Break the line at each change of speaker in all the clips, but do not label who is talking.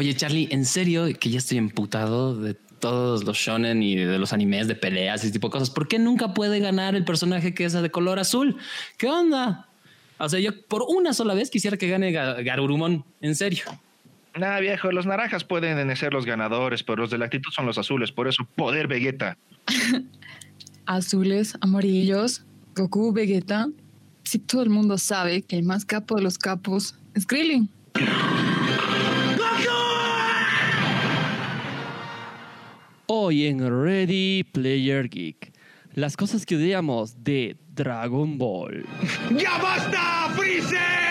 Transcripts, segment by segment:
Oye, Charlie, en serio que ya estoy emputado de todos los shonen y de los animes de peleas y ese tipo de cosas. ¿Por qué nunca puede ganar el personaje que es de color azul? ¿Qué onda? O sea, yo por una sola vez quisiera que gane Garurumon, en serio.
Nada, viejo, los naranjas pueden ser los ganadores, pero los de la actitud son los azules, por eso poder Vegeta.
Azules, amarillos, Goku, Vegeta. Si todo el mundo sabe que el más capo de los capos es Krillin.
Hoy en Ready Player Geek, las cosas que odiamos de Dragon Ball.
¡Ya basta, Freezer!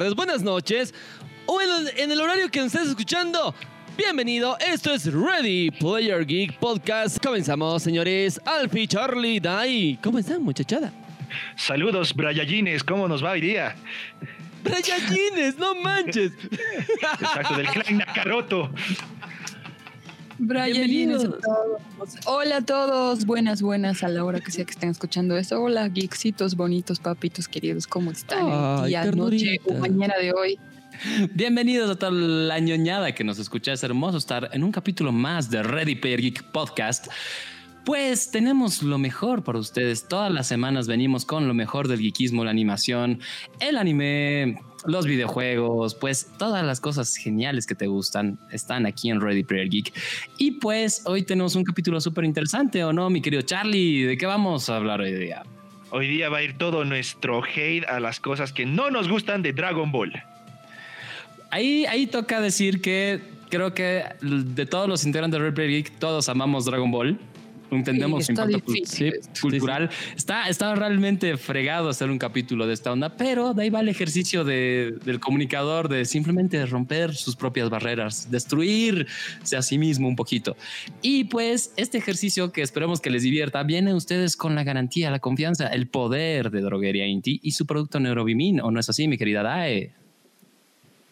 Tardes, buenas noches, o en, el horario que nos estés escuchando. Bienvenido, esto es Ready Player Geek Podcast. Comenzamos, señores. Alfie, Charlie, Dai. ¿Cómo están, muchachada?
Saludos, Brayallines. ¿Cómo nos va hoy día?
Brayallines, no manches.
Exacto, del clan Nakaroto.
Brian, Hola a todos, buenas, buenas a la hora que sea que estén escuchando esto. Hola, geeksitos bonitos, papitos queridos, ¿cómo están?
Ay, día, noche
o mañana de hoy.
Bienvenidos a toda la ñoñada que nos escucha. Es hermoso estar en un capítulo más de Ready Player Geek Podcast. Pues tenemos lo mejor para ustedes. Todas las semanas venimos con lo mejor del geekismo, la animación, el anime, los videojuegos, pues todas las cosas geniales que te gustan están aquí en Ready Player Geek. Y pues hoy tenemos un capítulo súper interesante, ¿o no, mi querido Charlie? ¿De qué vamos a hablar hoy día?
Hoy día va a ir todo nuestro hate a las cosas que no nos gustan de Dragon Ball.
Ahí, ahí toca decir que creo que de todos los integrantes de Ready Player Geek, todos amamos Dragon Ball entendemos
sí,
cultural. Está, está realmente fregado hacer un capítulo de esta onda, pero de ahí va el ejercicio del comunicador de simplemente romper sus propias barreras, destruirse a sí mismo un poquito. Y pues este ejercicio que esperemos que les divierta viene a ustedes con la garantía, la confianza, el poder de Droguería Inti y su producto Neurobimin, ¿o no es así, mi querida Dae?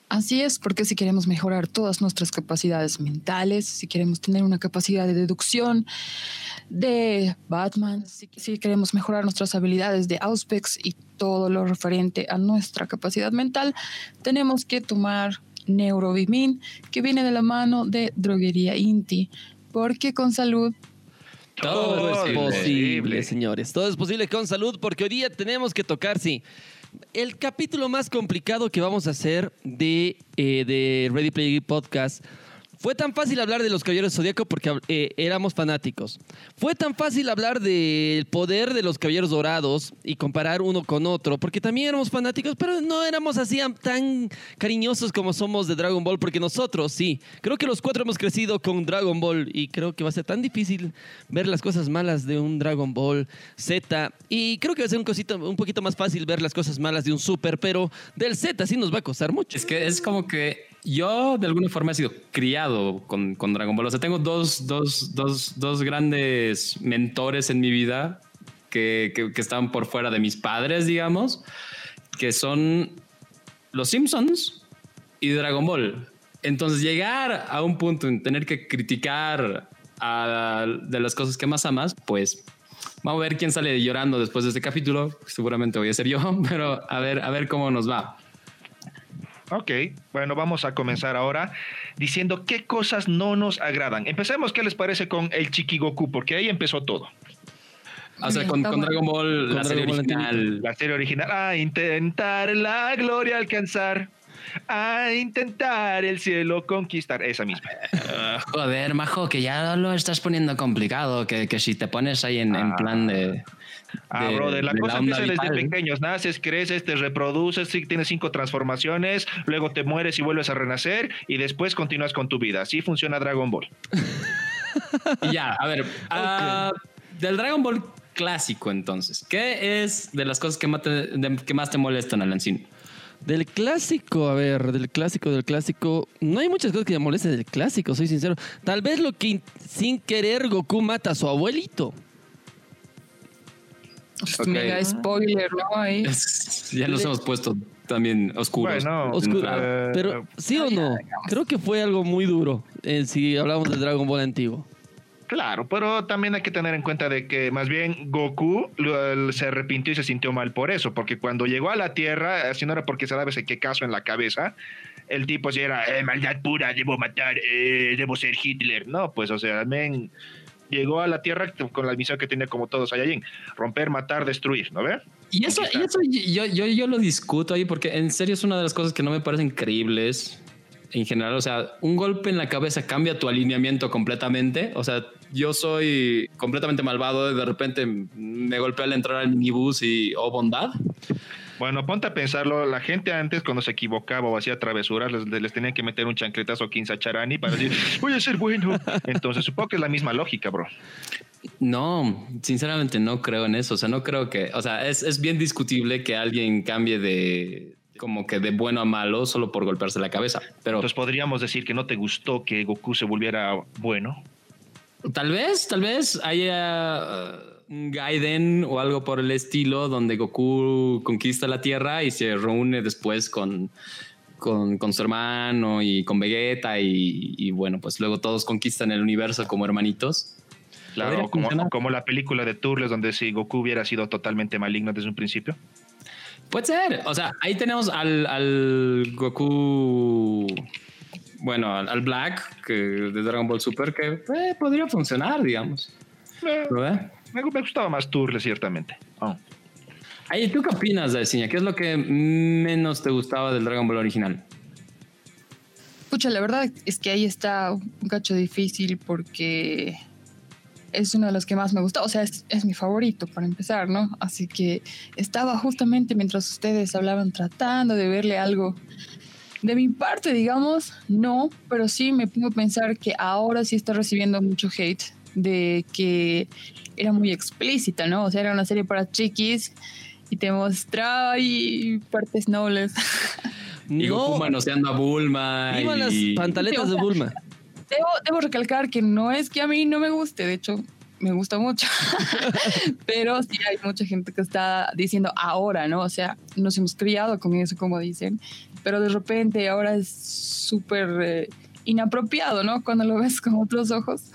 Así es, porque si queremos mejorar todas nuestras capacidades mentales, si queremos tener una capacidad de deducción de Batman, si, queremos mejorar nuestras habilidades de Auspex y todo lo referente a nuestra capacidad mental, tenemos que tomar Neurobimin, que viene de la mano de Droguería Inti, porque con salud
todo, es posible, señores. Todo es posible con salud, porque hoy día tenemos que tocar, sí el capítulo más complicado que vamos a hacer de, eh, de Ready Play Podcast fue tan fácil hablar de los Caballeros Zodíaco porque eh, éramos fanáticos. Fue tan fácil hablar del poder de los Caballeros Dorados y comparar uno con otro porque también éramos fanáticos, pero no éramos así tan cariñosos como somos de Dragon Ball porque nosotros sí. Creo que los cuatro hemos crecido con Dragon Ball y creo que va a ser tan difícil ver las cosas malas de un Dragon Ball Z y creo que va a ser un, cosito, un poquito más fácil ver las cosas malas de un Super, pero del Z sí nos va a costar mucho.
Es que es como que yo de alguna forma he sido criado con, con Dragon Ball. O sea, tengo dos, dos, dos, dos grandes mentores en mi vida que, que, están por fuera de mis padres, digamos, que son los Simpsons y Dragon Ball. Entonces, llegar a un punto en tener que criticar de las cosas que más amas, pues vamos a ver quién sale llorando después de este capítulo. Seguramente voy a ser yo, pero a ver, a ver cómo nos va.
Ok, bueno, vamos a comenzar ahora diciendo qué cosas no nos agradan. Empecemos, ¿qué les parece con el Chikigoku? Porque ahí empezó todo.
O sea, con, Dragon Ball, la serie original.
La serie original. A intentar la gloria alcanzar. A intentar el cielo conquistar. Esa misma.
Uh, joder, majo, que ya lo estás poniendo complicado. Que, que si te pones ahí en, en plan de.
Ah, brother, la cosa empieza desde pequeños. Naces, creces, te reproduces, tienes cinco transformaciones, luego te mueres y vuelves a renacer y después continúas con tu vida. Así funciona Dragon Ball.
ya, a ver. Ah, del Dragon Ball clásico, entonces, ¿qué es de las cosas que más te, que más te molestan, Alancín?
Del clásico, a ver, del clásico, del clásico. No hay muchas cosas que me molesten del clásico, soy sincero. Tal vez lo que sin querer Goku mata a su abuelito.
Okay. Mega spoiler, ¿no? Ahí.
ya nos hemos puesto también oscuros.
Bueno, Oscuro. Eh, pero sí o no, creo que fue algo muy duro eh, si hablamos del Dragon Ball antiguo.
Claro, pero también hay que tener en cuenta de que más bien Goku se arrepintió y se sintió mal por eso, porque cuando llegó a la Tierra, así no era porque se daba ese que caso en la cabeza, el tipo si era eh, maldad pura, debo matar, debo ser Hitler. No, pues o sea, también llegó a la Tierra con la misión que tiene como todos allá, romper, matar, destruir, ¿no ve?
Y eso, y eso yo, yo, yo lo discuto ahí porque en serio es una de las cosas que no me parecen creíbles en general. O sea, un golpe en la cabeza cambia tu alineamiento completamente. O sea, yo soy completamente malvado. De repente me golpea al entrar al minibús y, oh, bondad.
Bueno, ponte a pensarlo. La gente antes, cuando se equivocaba o hacía travesuras, les, les tenían que meter un chancletazo 15 a Charani para decir, voy a ser bueno. Entonces, supongo que es la misma lógica, bro.
No, sinceramente no creo en eso. O sea, no creo que, o sea, es, es bien discutible que alguien cambie de como que de bueno a malo solo por golpearse la cabeza. Pero
entonces podríamos decir que no te gustó que Goku se volviera bueno.
Tal vez, tal vez haya Gaiden o algo por el estilo donde Goku conquista la Tierra y se reúne después con, con, con su hermano y con Vegeta y, bueno, pues luego todos conquistan el universo como hermanitos.
Claro, como, como, la película de Turles donde si Goku hubiera sido totalmente maligno desde un principio.
Puede ser, o sea, ahí tenemos al, al Goku bueno, al, Black que de Dragon Ball Super que eh, podría funcionar, digamos.
Eh, me, gustaba más Turle, ciertamente. Oh.
¿tú qué opinas, Daciña? ¿Qué es lo que menos te gustaba del Dragon Ball original?
Pucha, la verdad es que ahí está un cacho difícil porque es uno de los que más me gusta, o sea, es, es, mi favorito para empezar, ¿no? Así que estaba justamente mientras ustedes hablaban tratando de verle algo. De mi parte, digamos, no, pero sí me pongo a pensar que ahora sí está recibiendo mucho hate de que era muy explícita, ¿no? O sea, era una serie para chiquis y te mostraba y partes nobles.
y no. Goku manoseando a Bulma.
Iba y... las pantaletas de Bulma.
Debo, debo, recalcar que no es que a mí no me guste, de hecho, me gusta mucho. Pero sí hay mucha gente que está diciendo ahora, ¿no? O sea, nos hemos criado con eso, como dicen. Pero de repente ahora es súper eh, inapropiado, ¿no? Cuando lo ves con otros ojos.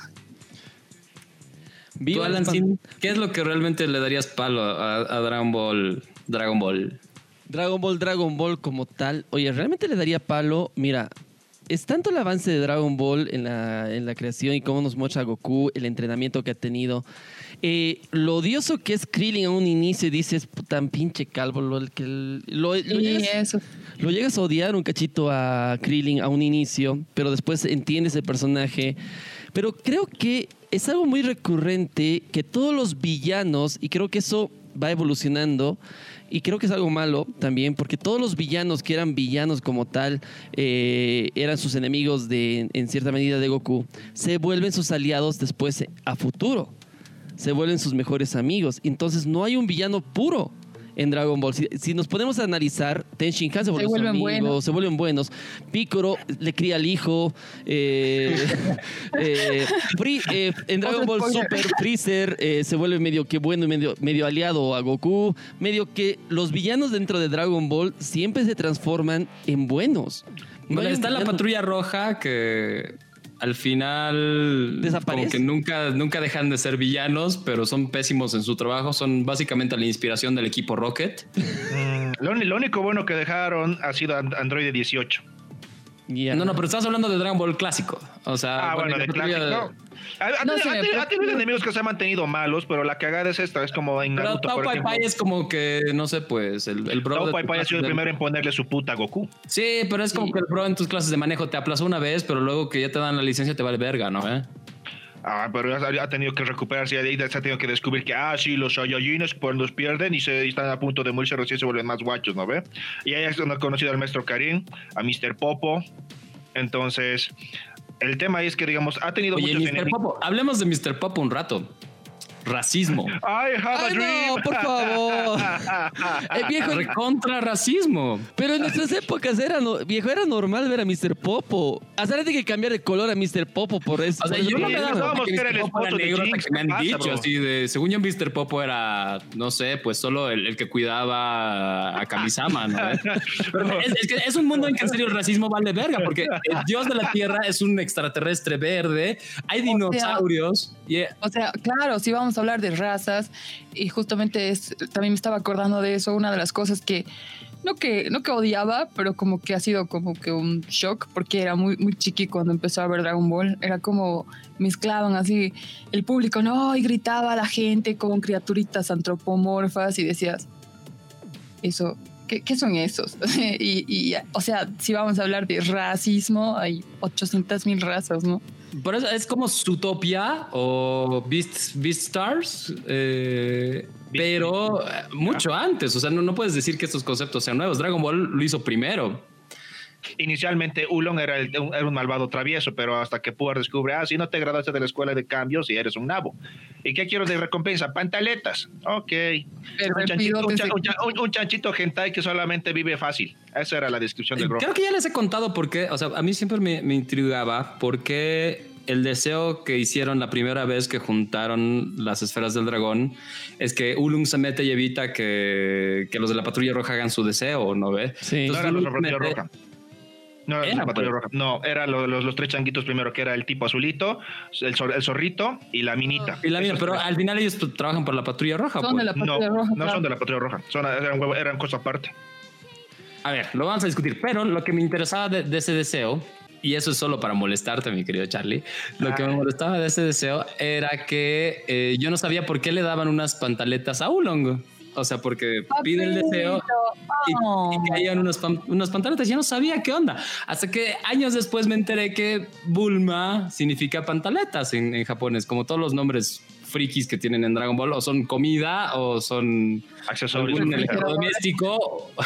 ¿Qué es lo que realmente le darías palo a, Dragon Ball? Dragon Ball.
Dragon Ball, Dragon Ball como tal. Oye, realmente le daría palo. Mira, es tanto el avance de Dragon Ball en la, en la creación y cómo nos muestra Goku, el entrenamiento que ha tenido. Eh, lo odioso que es Krillin a un inicio y dices, tan pinche calvo, lo, que, lo, llegas, lo, llegas, a odiar un cachito a Krillin a un inicio, pero después entiendes el personaje. Pero creo que es algo muy recurrente que todos los villanos, y creo que eso va evolucionando, y creo que es algo malo también, porque todos los villanos que eran villanos como tal, eh, eran sus enemigos de, en cierta medida de Goku, se vuelven sus aliados después a futuro. Se vuelven sus mejores amigos. Entonces no hay un villano puro en Dragon Ball. Si, nos ponemos a analizar, Ten Shinhan se, vuelven buenos. se vuelven buenos. Piccolo le cría al hijo. Eh, eh, eh, en Dragon Ball Super, Freezer se vuelve medio que bueno y medio, medio aliado a Goku. Medio que los villanos dentro de Dragon Ball siempre se transforman en buenos.
está la patrulla roja que al final como que nunca, nunca dejan de ser villanos, pero son pésimos en su trabajo. Son básicamente la inspiración del equipo Rocket.
Mm, lo, único bueno que dejaron ha sido Android 18.
No, no, pero estás hablando de Dragon Ball clásico. O sea,
ah, bueno, de clásico. Ha, no tenido enemigos que se han mantenido malos, pero la cagada es esta, es como en
Naruto, Pero Tao Pai Pai es como que, no sé, pues, el, el bro...
Tao Pai Pai ha sido el primero en ponerle su puta a Goku.
Sí, pero es como que el bro en tus clases de manejo te aplazó una vez, pero luego que ya te dan la licencia te vale verga, ¿no? ¿Eh?
Ah, pero ha, tenido que recuperarse y ha tenido que descubrir que, ah, sí, los Saiyajines cuando los pierden y, se, están a punto de morirse, recién se vuelven más guachos, ¿no ve? Y ahí es donde ha conocido al maestro Karim, a Mr. Popo. Entonces, el tema es que, digamos, ha tenido
Oye, muchos Mr. Popo, hablemos de Mr. Popo un rato. Racismo.
I have a
Ay,
dream.
no, por favor. Eh, viejo,
Recontra racismo.
pero en nuestras épocas era, no- viejo, era normal ver a Mr. Popo. Hasta de que cambiar de color a Mr. Popo por eso.
O sea, yo no me daba
que era el.
Popo negro hasta que me han
¿qué pasa,
dicho
bro?
así de, según yo Mr. Popo era, no sé, pues solo el, el que cuidaba a Kamisama, ¿no? Pero es, es que es un mundo en que en serio el racismo vale verga, porque el dios de la tierra es un extraterrestre verde, hay dinosaurios y eh,
O sea, claro, si vamos a hablar de razas, y justamente es, también me estaba acordando de eso, una de las cosas que no que no que odiaba, pero como que ha sido como que un shock porque era muy muy chiqui cuando empezó a ver Dragon Ball, era como mezclaban así el público, no, y gritaba a la gente con criaturitas antropomorfas y decías, eso ¿Qué, son esos? y, y, o sea, si vamos a hablar de racismo, hay 800 mil razas, ¿no?
Por eso es como Zootopia o Beast, Beastars, eh, pero eh, mucho antes, o sea, no, no puedes decir que estos conceptos sean nuevos, Dragon Ball lo hizo primero.
Inicialmente Ulon era, el- un, era un malvado travieso, pero hasta que Puar descubre, ah, si no te graduaste de la escuela de cambios y eres un nabo. ¿Y qué quiero de recompensa? Pantaletas. Ok.
Pero
Un chanchito, un,
pidote
cha-
se-
un un- chanchito hentai que solamente vive fácil. Esa era la descripción del bro.
Creo que ya les he contado por qué, o sea, a mí siempre me, me intrigaba por qué el deseo que hicieron la primera vez que juntaron las esferas del dragón es que Ulung se mete y evita que, que los de la patrulla roja hagan su deseo, ¿no ve?
Sí.
No
Entonces,
era los de la patrulla roja. No era,
Era,
la patrulla roja. No, eran los, los, los tres changuitos primero, que era el tipo azulito, el, zor- el zorrito y la minita.
Y la
Esos
pero
tres.
al final ellos trabajan por la patrulla roja.
Son
pues.
de la
No,
patrulla roja.
no
claro.
son de la patrulla roja. Son, eran, huevo- eran cosa aparte.
A ver, lo vamos a discutir, pero lo que me interesaba de, de ese deseo, y eso es solo para molestarte, mi querido Charlie, lo que me molestaba de ese deseo era que eh, yo no sabía por qué le daban unas pantaletas a Ulong. O sea, porque pide el deseo y,
Oh.
y caían unos, pan- unos pantaletas. Yo no sabía qué onda. Hasta que años después me enteré que Bulma significa pantaletas en, en japonés, como todos los nombres frikis que tienen en Dragon Ball, o son comida o son
Accesorios.
electrodoméstico.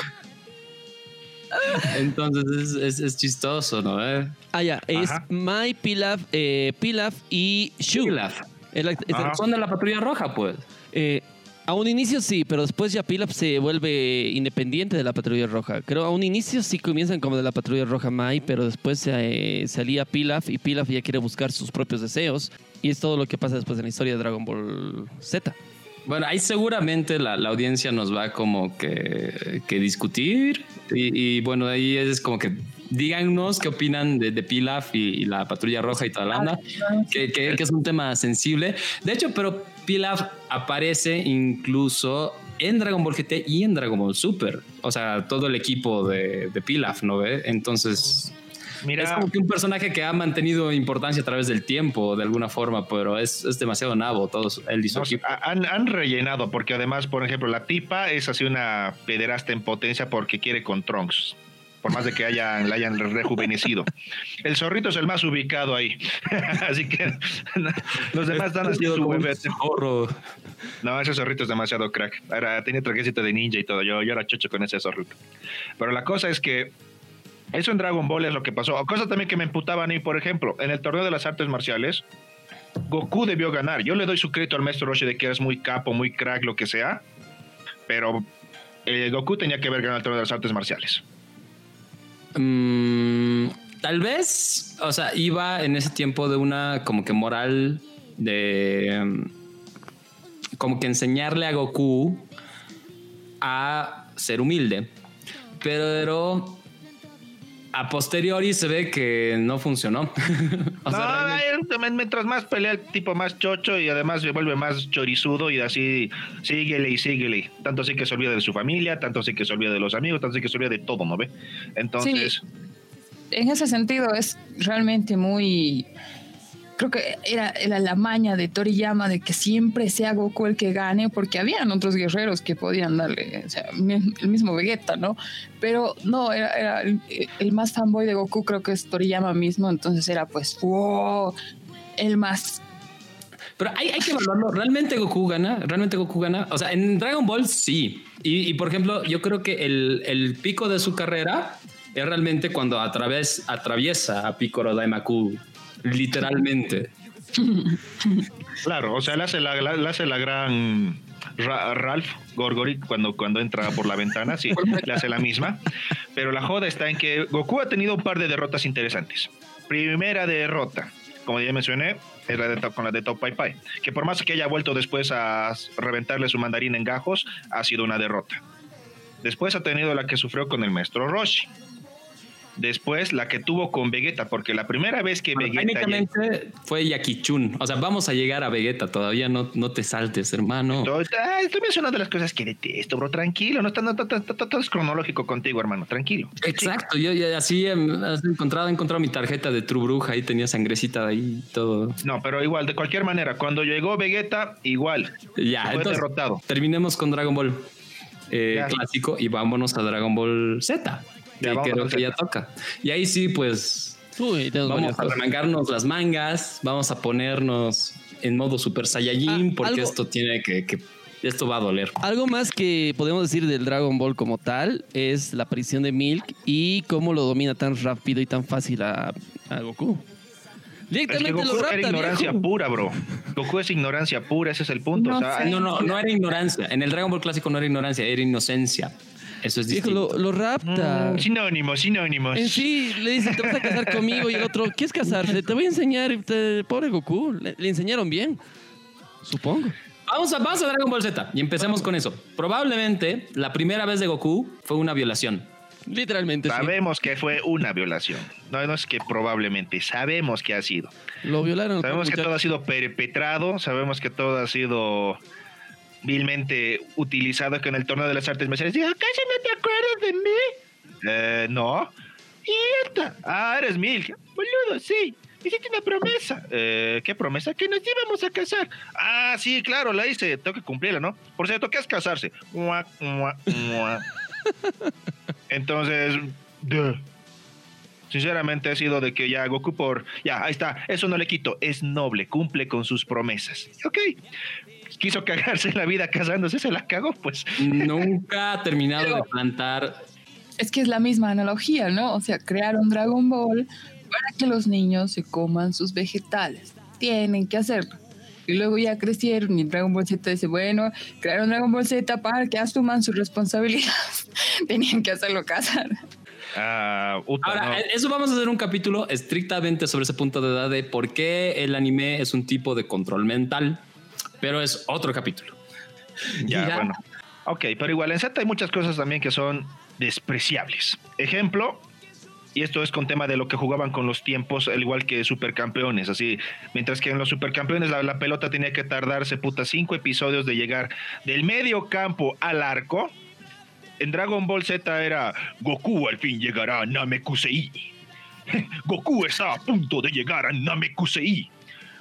Entonces es, es- es chistoso, ¿no? Eh?
Ah, ya. Es. My Pilaf, eh, Pilaf y Shu.
Pilaf.
La-
Ajá.
Son de la patrulla roja, pues.
eh, a un inicio sí, pero después ya Pilaf se vuelve independiente de la Patrulla Roja. Creo a un inicio sí comienzan como de la Patrulla Roja Mai, pero después se, eh, se alía Pilaf y Pilaf ya quiere buscar sus propios deseos. Y es todo lo que pasa después en la historia de Dragon Ball Z.
Bueno, ahí seguramente la, audiencia nos va como que, que discutir. Y, y bueno, ahí es como que díganos qué opinan de, de Pilaf y, y la patrulla roja y toda la onda, que, que- que es un tema sensible. De hecho, pero Pilaf aparece incluso en Dragon Ball GT y en Dragon Ball Super. O sea, todo el equipo de, de Pilaf, ¿no ve? Entonces,
Mira,
es como que un personaje que ha mantenido importancia a través del tiempo, de alguna forma, pero es, es demasiado nabo, todos él y su
no,
equipo.
han, han rellenado, porque además, por ejemplo, la tipa es así una pederasta en potencia porque quiere con Trunks. Por más de que hayan, la hayan rejuvenecido. El zorrito es el más ubicado ahí. así que los demás están haciendo su bebé.
Zorro.
No, ese zorrito es demasiado crack. Era, tenía trajecito de ninja y todo. Yo, yo era chocho con ese zorrito. Pero la cosa es que eso en Dragon Ball es lo que pasó. Cosa también que me emputaban ahí, por ejemplo, en el torneo de las artes marciales, Goku debió ganar. Yo le doy su crédito al maestro Roshi de que es muy capo, muy crack, lo que sea. Pero eh, Goku tenía que haber ganado el torneo de las artes marciales.
Mm, tal vez, o sea, iba en ese tiempo de una como que moral de mm, como que enseñarle a Goku a ser humilde, pero a posteriori se ve que no funcionó. O sea,
no,
realmente-
mientras más pelea el tipo más chocho y además se vuelve más chorizudo y así síguele y síguele. Tanto así que se olvida de su familia, tanto así que se olvida de los amigos, tanto así que se olvida de todo, ¿no ve? Entonces,
en ese sentido es realmente muy creo que era, era la maña de Toriyama de que siempre sea Goku el que gane porque habían otros guerreros que podían darle o sea, el mismo Vegeta no pero no era, el, más fanboy de Goku creo que es Toriyama mismo entonces era pues wow el más
Pero hay, hay que evaluarlo. ¿Realmente Goku gana? ¿Realmente Goku gana? O sea, en Dragon Ball sí. Y, y, por ejemplo, yo creo que el, el pico de su carrera es realmente cuando a través, atraviesa a Piccolo Daimaku, literalmente.
Claro, o sea, le hace la, hace la gran Ralph Gorgori cuando, cuando entra por la ventana, sí, le hace la misma. Pero la joda está en que Goku ha tenido un par de derrotas interesantes. Primera derrota, como ya mencioné, es la de, con la de Top Pai Pai, que por más que haya vuelto después a reventarle su mandarín en gajos, ha sido una derrota. Después ha tenido la que sufrió con el maestro Roshi Después la que tuvo con Vegeta, porque la primera vez que Vegeta.
Técnicamente fue Yakichun. O sea, vamos a llegar a Vegeta. Todavía no, no te saltes, hermano.
Estoy mencionando las cosas que detesto, bro. Tranquilo, no está todo es cronológico contigo, hermano. Tranquilo.
Exacto. Yo, así he encontrado, he encontrado mi tarjeta de True Bruja. Ahí tenía sangrecita ahí todo.
No, pero igual, de cualquier manera, cuando llegó Vegeta, igual.
Ya, fue derrotado. Terminemos con Dragon Ball eh, clásico y vámonos a Dragon Ball Z. Ya, creo que ya toca. Y ahí sí, pues vamos a remangarnos las mangas, vamos a ponernos en modo Super Saiyajin, ah, porque esto tiene que, esto va a doler.
Algo más que podemos decir del Dragon Ball como tal es la aparición de Milk y cómo lo domina tan rápido y tan fácil a, Goku.
Directamente es que Goku era ignorancia pura, bro. Goku es ignorancia pura, ese es el punto.
No, no, no, no era ignorancia. En el Dragon Ball clásico no era ignorancia, era inocencia. Eso es distinto.
lo, rapta.
Mm, sinónimos, sinónimos.
En sí, le dice, te vas a casar conmigo y el otro, ¿quieres casarse? Te voy a enseñar. pobre Goku, le, enseñaron bien. Supongo.
Vamos a, vamos a Dragon Ball Z y empecemos con eso. Probablemente la primera vez de Goku fue una violación.
Literalmente.
Sabemos que fue una violación. No, no es que probablemente, sabemos que ha sido.
Lo violaron.
Sabemos que todo ha sido perpetrado, sabemos que todo ha sido vilmente utilizado con el torneo de las artes marciales. Digo, ¿acaso no te acuerdas de mí? Eh, no. ¿Y esta? Ah, eres Mil. Boludo, sí. Hiciste una promesa. Eh, ¿Qué promesa? Que nos íbamos a casar. Ah, sí, claro, la hice. Tengo que cumplirla, ¿no? Por cierto, ¿qué es casarse? Entonces, sinceramente ha sido de que ya Goku por... Ya, ahí está. Eso no le quito. Es noble. Cumple con sus promesas. Ok quiso cagarse la vida casándose, se la cagó, pues.
Nunca ha terminado de plantar.
Es que es la misma analogía, ¿no? O sea, crear un Dragon Ball para que los niños se coman sus vegetales. Tienen que hacerlo. Y luego ya crecieron y Dragon Ball Z dice, bueno, crearon Dragon Ball Z para que asuman su responsabilidad. Tenían que hacerlo casar.
Ah, Ahora, eso vamos a hacer un capítulo estrictamente sobre ese punto de edad de por qué el anime es un tipo de control mental pero es otro capítulo.
Ya, bueno. Ok, pero igual en Z hay muchas cosas también que son despreciables. Ejemplo, y esto es con tema de lo que jugaban con los tiempos, al igual que supercampeones, así, mientras que en los supercampeones la, la pelota tenía que tardarse puta cinco episodios de llegar del medio campo al arco. En Dragon Ball Z era Goku al fin llegará a Namekusei. Goku está a punto de llegar a Namekusei.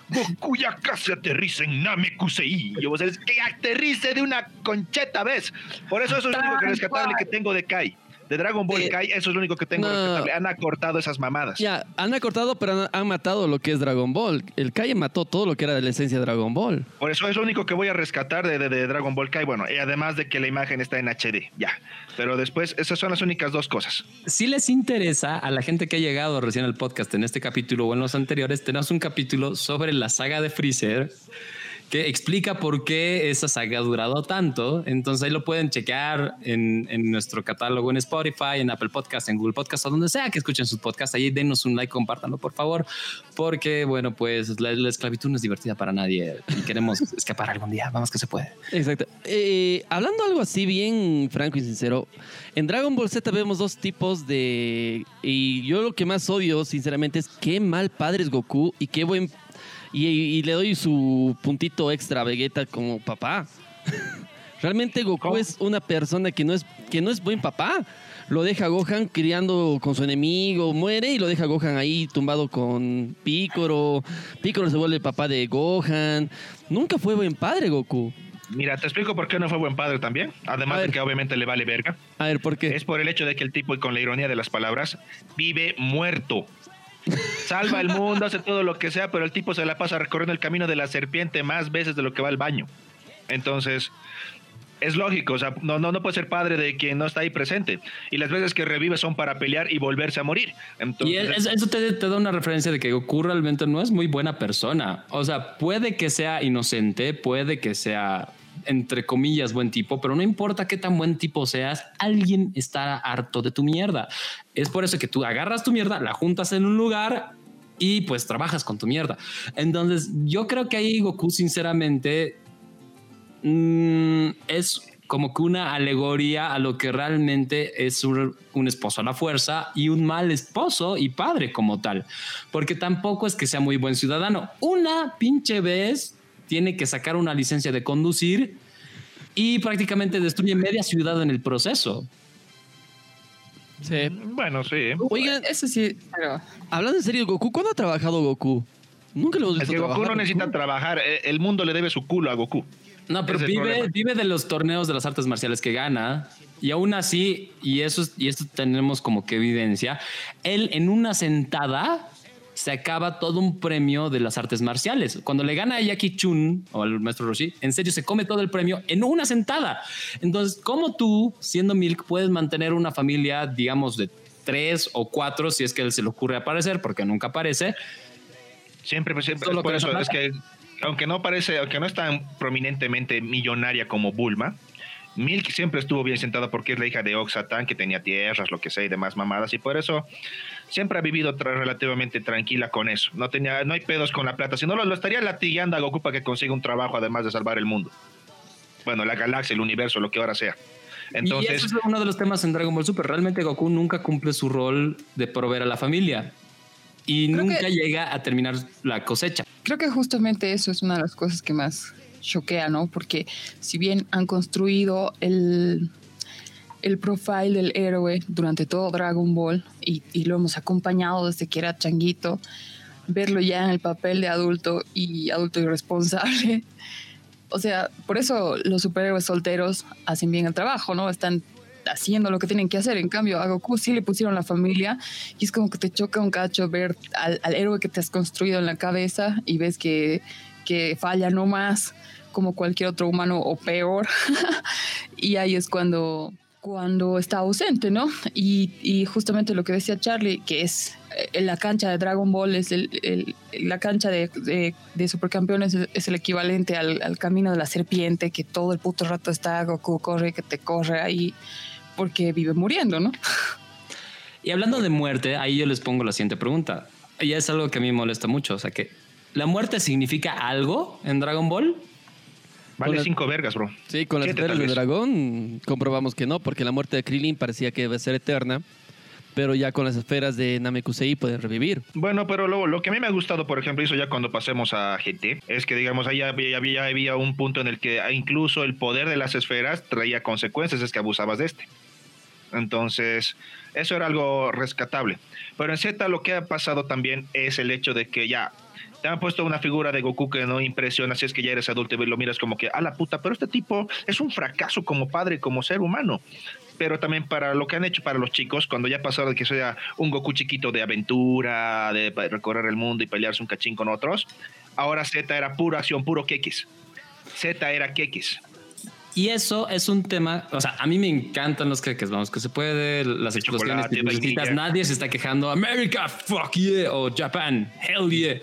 Goku ya casi aterriza en Namekusei. Yo voy a decir, que aterrice de una concheta, ¿ves? Por eso eso es lo único que rescatable que tengo de Kai de Dragon Ball eh, Kai, eso es lo único que tengo respetable. Han acortado esas mamadas.
Ya, han acortado, pero han, matado lo que es Dragon Ball. El Kai mató todo lo que era de la esencia de Dragon Ball.
Por eso es lo único que voy a rescatar de, de, Dragon Ball Kai. Bueno, y además de que la imagen está en HD, ya. Pero después, esas son las únicas dos cosas.
Si les interesa a la gente que ha llegado recién al podcast en este capítulo o en los anteriores, tenemos un capítulo sobre la saga de Freezer que explica por qué esa saga ha durado tanto. Entonces ahí lo pueden chequear en, en, nuestro catálogo en Spotify, en Apple Podcast, en Google Podcast o donde sea que escuchen sus podcasts. Ahí denos un like, compártanlo por favor, porque bueno, pues la, esclavitud no es divertida para nadie y queremos escapar algún día. Vamos que se puede.
Exacto. Eh, hablando algo así bien franco y sincero, en Dragon Ball Z vemos dos tipos de... Y yo lo que más odio, sinceramente, es qué mal padre es Goku y qué buen y, le doy su puntito extra a Vegeta como papá. Realmente Goku es una persona que no es, que no es buen papá. Lo deja Gohan criando con su enemigo, muere y lo deja Gohan ahí tumbado con Piccolo. Piccolo se vuelve papá de Gohan. Nunca fue buen padre Goku.
Mira, te explico por qué no fue buen padre también. Además de que obviamente le vale verga.
A ver, ¿por qué?
Es por el hecho de que el tipo, y con la ironía de las palabras, vive muerto salva el mundo, hace todo lo que sea, pero el tipo se la pasa recorriendo el camino de la serpiente más veces de lo que va al baño. Entonces, es lógico, o sea, no, no, no puede ser padre de quien no está ahí presente. Y las veces que revive son para pelear y volverse a morir.
y eso, te, te, da una referencia de que Goku realmente no es muy buena persona. O sea, puede que sea inocente, puede que sea entre comillas, buen tipo, pero no importa qué tan buen tipo seas, alguien está harto de tu mierda. Es por eso que tú agarras tu mierda, la juntas en un lugar y pues trabajas con tu mierda. Entonces, yo creo que ahí Goku, sinceramente, mm, es como que una alegoría a lo que realmente es un, un, esposo a la fuerza y un mal esposo y padre como tal, porque tampoco es que sea muy buen ciudadano. Una pinche vez tiene que sacar una licencia de conducir y prácticamente destruye media ciudad en el proceso.
Sí. Bueno, sí.
Oigan, eso sí, pero...
Hablando en serio, Goku, ¿cuándo ha trabajado Goku? Nunca lo hemos visto.
Es que Goku no necesita trabajar, eh, el mundo le debe su culo a Goku.
No, pero vive, vive de los torneos de las artes marciales que gana. Y aún así, y eso, y esto tenemos como que evidencia, él en una sentada se acaba todo un premio de las artes marciales. Cuando le gana a Jackie Chun o al maestro Roshi, en serio se come todo el premio en una sentada. Entonces, ¿cómo tú, siendo Milk, puedes mantener una familia, digamos, de tres o cuatro, si es que él se le ocurre aparecer, porque nunca aparece?
Siempre, pues, siempre es por eso, es que aunque no parece, aunque no es tan prominentemente millonaria como Bulma, Milk siempre estuvo bien sentada porque es la hija de Oxatan, que tenía tierras, lo que sea, y demás mamadas, y por eso siempre ha vivido relativamente tranquila con eso. No, tenía, no hay pedos con la plata, si no lo, estaría latigando a Goku para que consiga un trabajo además de salvar el mundo. Bueno, la galaxia, el universo, lo que ahora sea. Entonces,
y eso es uno de los temas en Dragon Ball Super. Realmente Goku nunca cumple su rol de proveer a la familia y nunca llega a terminar la cosecha.
Creo que justamente eso es una de las cosas que más choquea, ¿no? Porque si bien han construido el, el profile del héroe durante todo Dragon Ball y, y, lo hemos acompañado desde que era changuito, verlo ya en el papel de adulto y adulto irresponsable. O sea, por eso los superhéroes solteros hacen bien el trabajo, ¿no? Están haciendo lo que tienen que hacer. En cambio, a Goku sí le pusieron la familia y es como que te choca un cacho ver al, al héroe que te has construido en la cabeza y ves que, que falla no más como cualquier otro humano o peor. y ahí es cuando, cuando está ausente, ¿no? Y, y, justamente lo que decía Charlie, que es eh, la cancha de Dragon Ball, es el, la cancha de, de, supercampeones es, el equivalente al, al, camino de la serpiente, que todo el puto rato está Goku, corre, que te corre ahí, porque vive muriendo, ¿no?
Y hablando de muerte, ahí yo les pongo la siguiente pregunta. Y es algo que a mí me molesta mucho, o sea que ¿la muerte significa algo en Dragon Ball?
Vale cinco vergas, bro.
Sí, con las esferas del dragón comprobamos que no, porque la muerte de Krillin parecía que iba a ser eterna. Pero ya con las esferas de Namekusei pueden revivir.
Bueno, pero lo, lo que a mí me ha gustado, por ejemplo, eso ya cuando pasemos a GT, es que digamos, ahí había, había, había un punto en el que incluso el poder de las esferas traía consecuencias, es que abusabas de este. Entonces, eso era algo rescatable. Pero en Z lo que ha pasado también es el hecho de que ya te han puesto una figura de Goku que no impresiona si es que ya eres adulto y lo miras como que, a la puta, pero este tipo es un fracaso como padre, como ser humano. Pero también para lo que han hecho para los chicos, cuando ya pasaron de que sea un Goku chiquito de aventura, de recorrer el mundo y pelearse un cachín con otros, ahora Z era pura acción, puro kekis. Z era kekis.
Y eso es un tema, o sea, a mí me encantan los queques, vamos, que se puede, las explosiones necesitas, nadie se está quejando, America, fuck yeah, o Japan, hell yeah.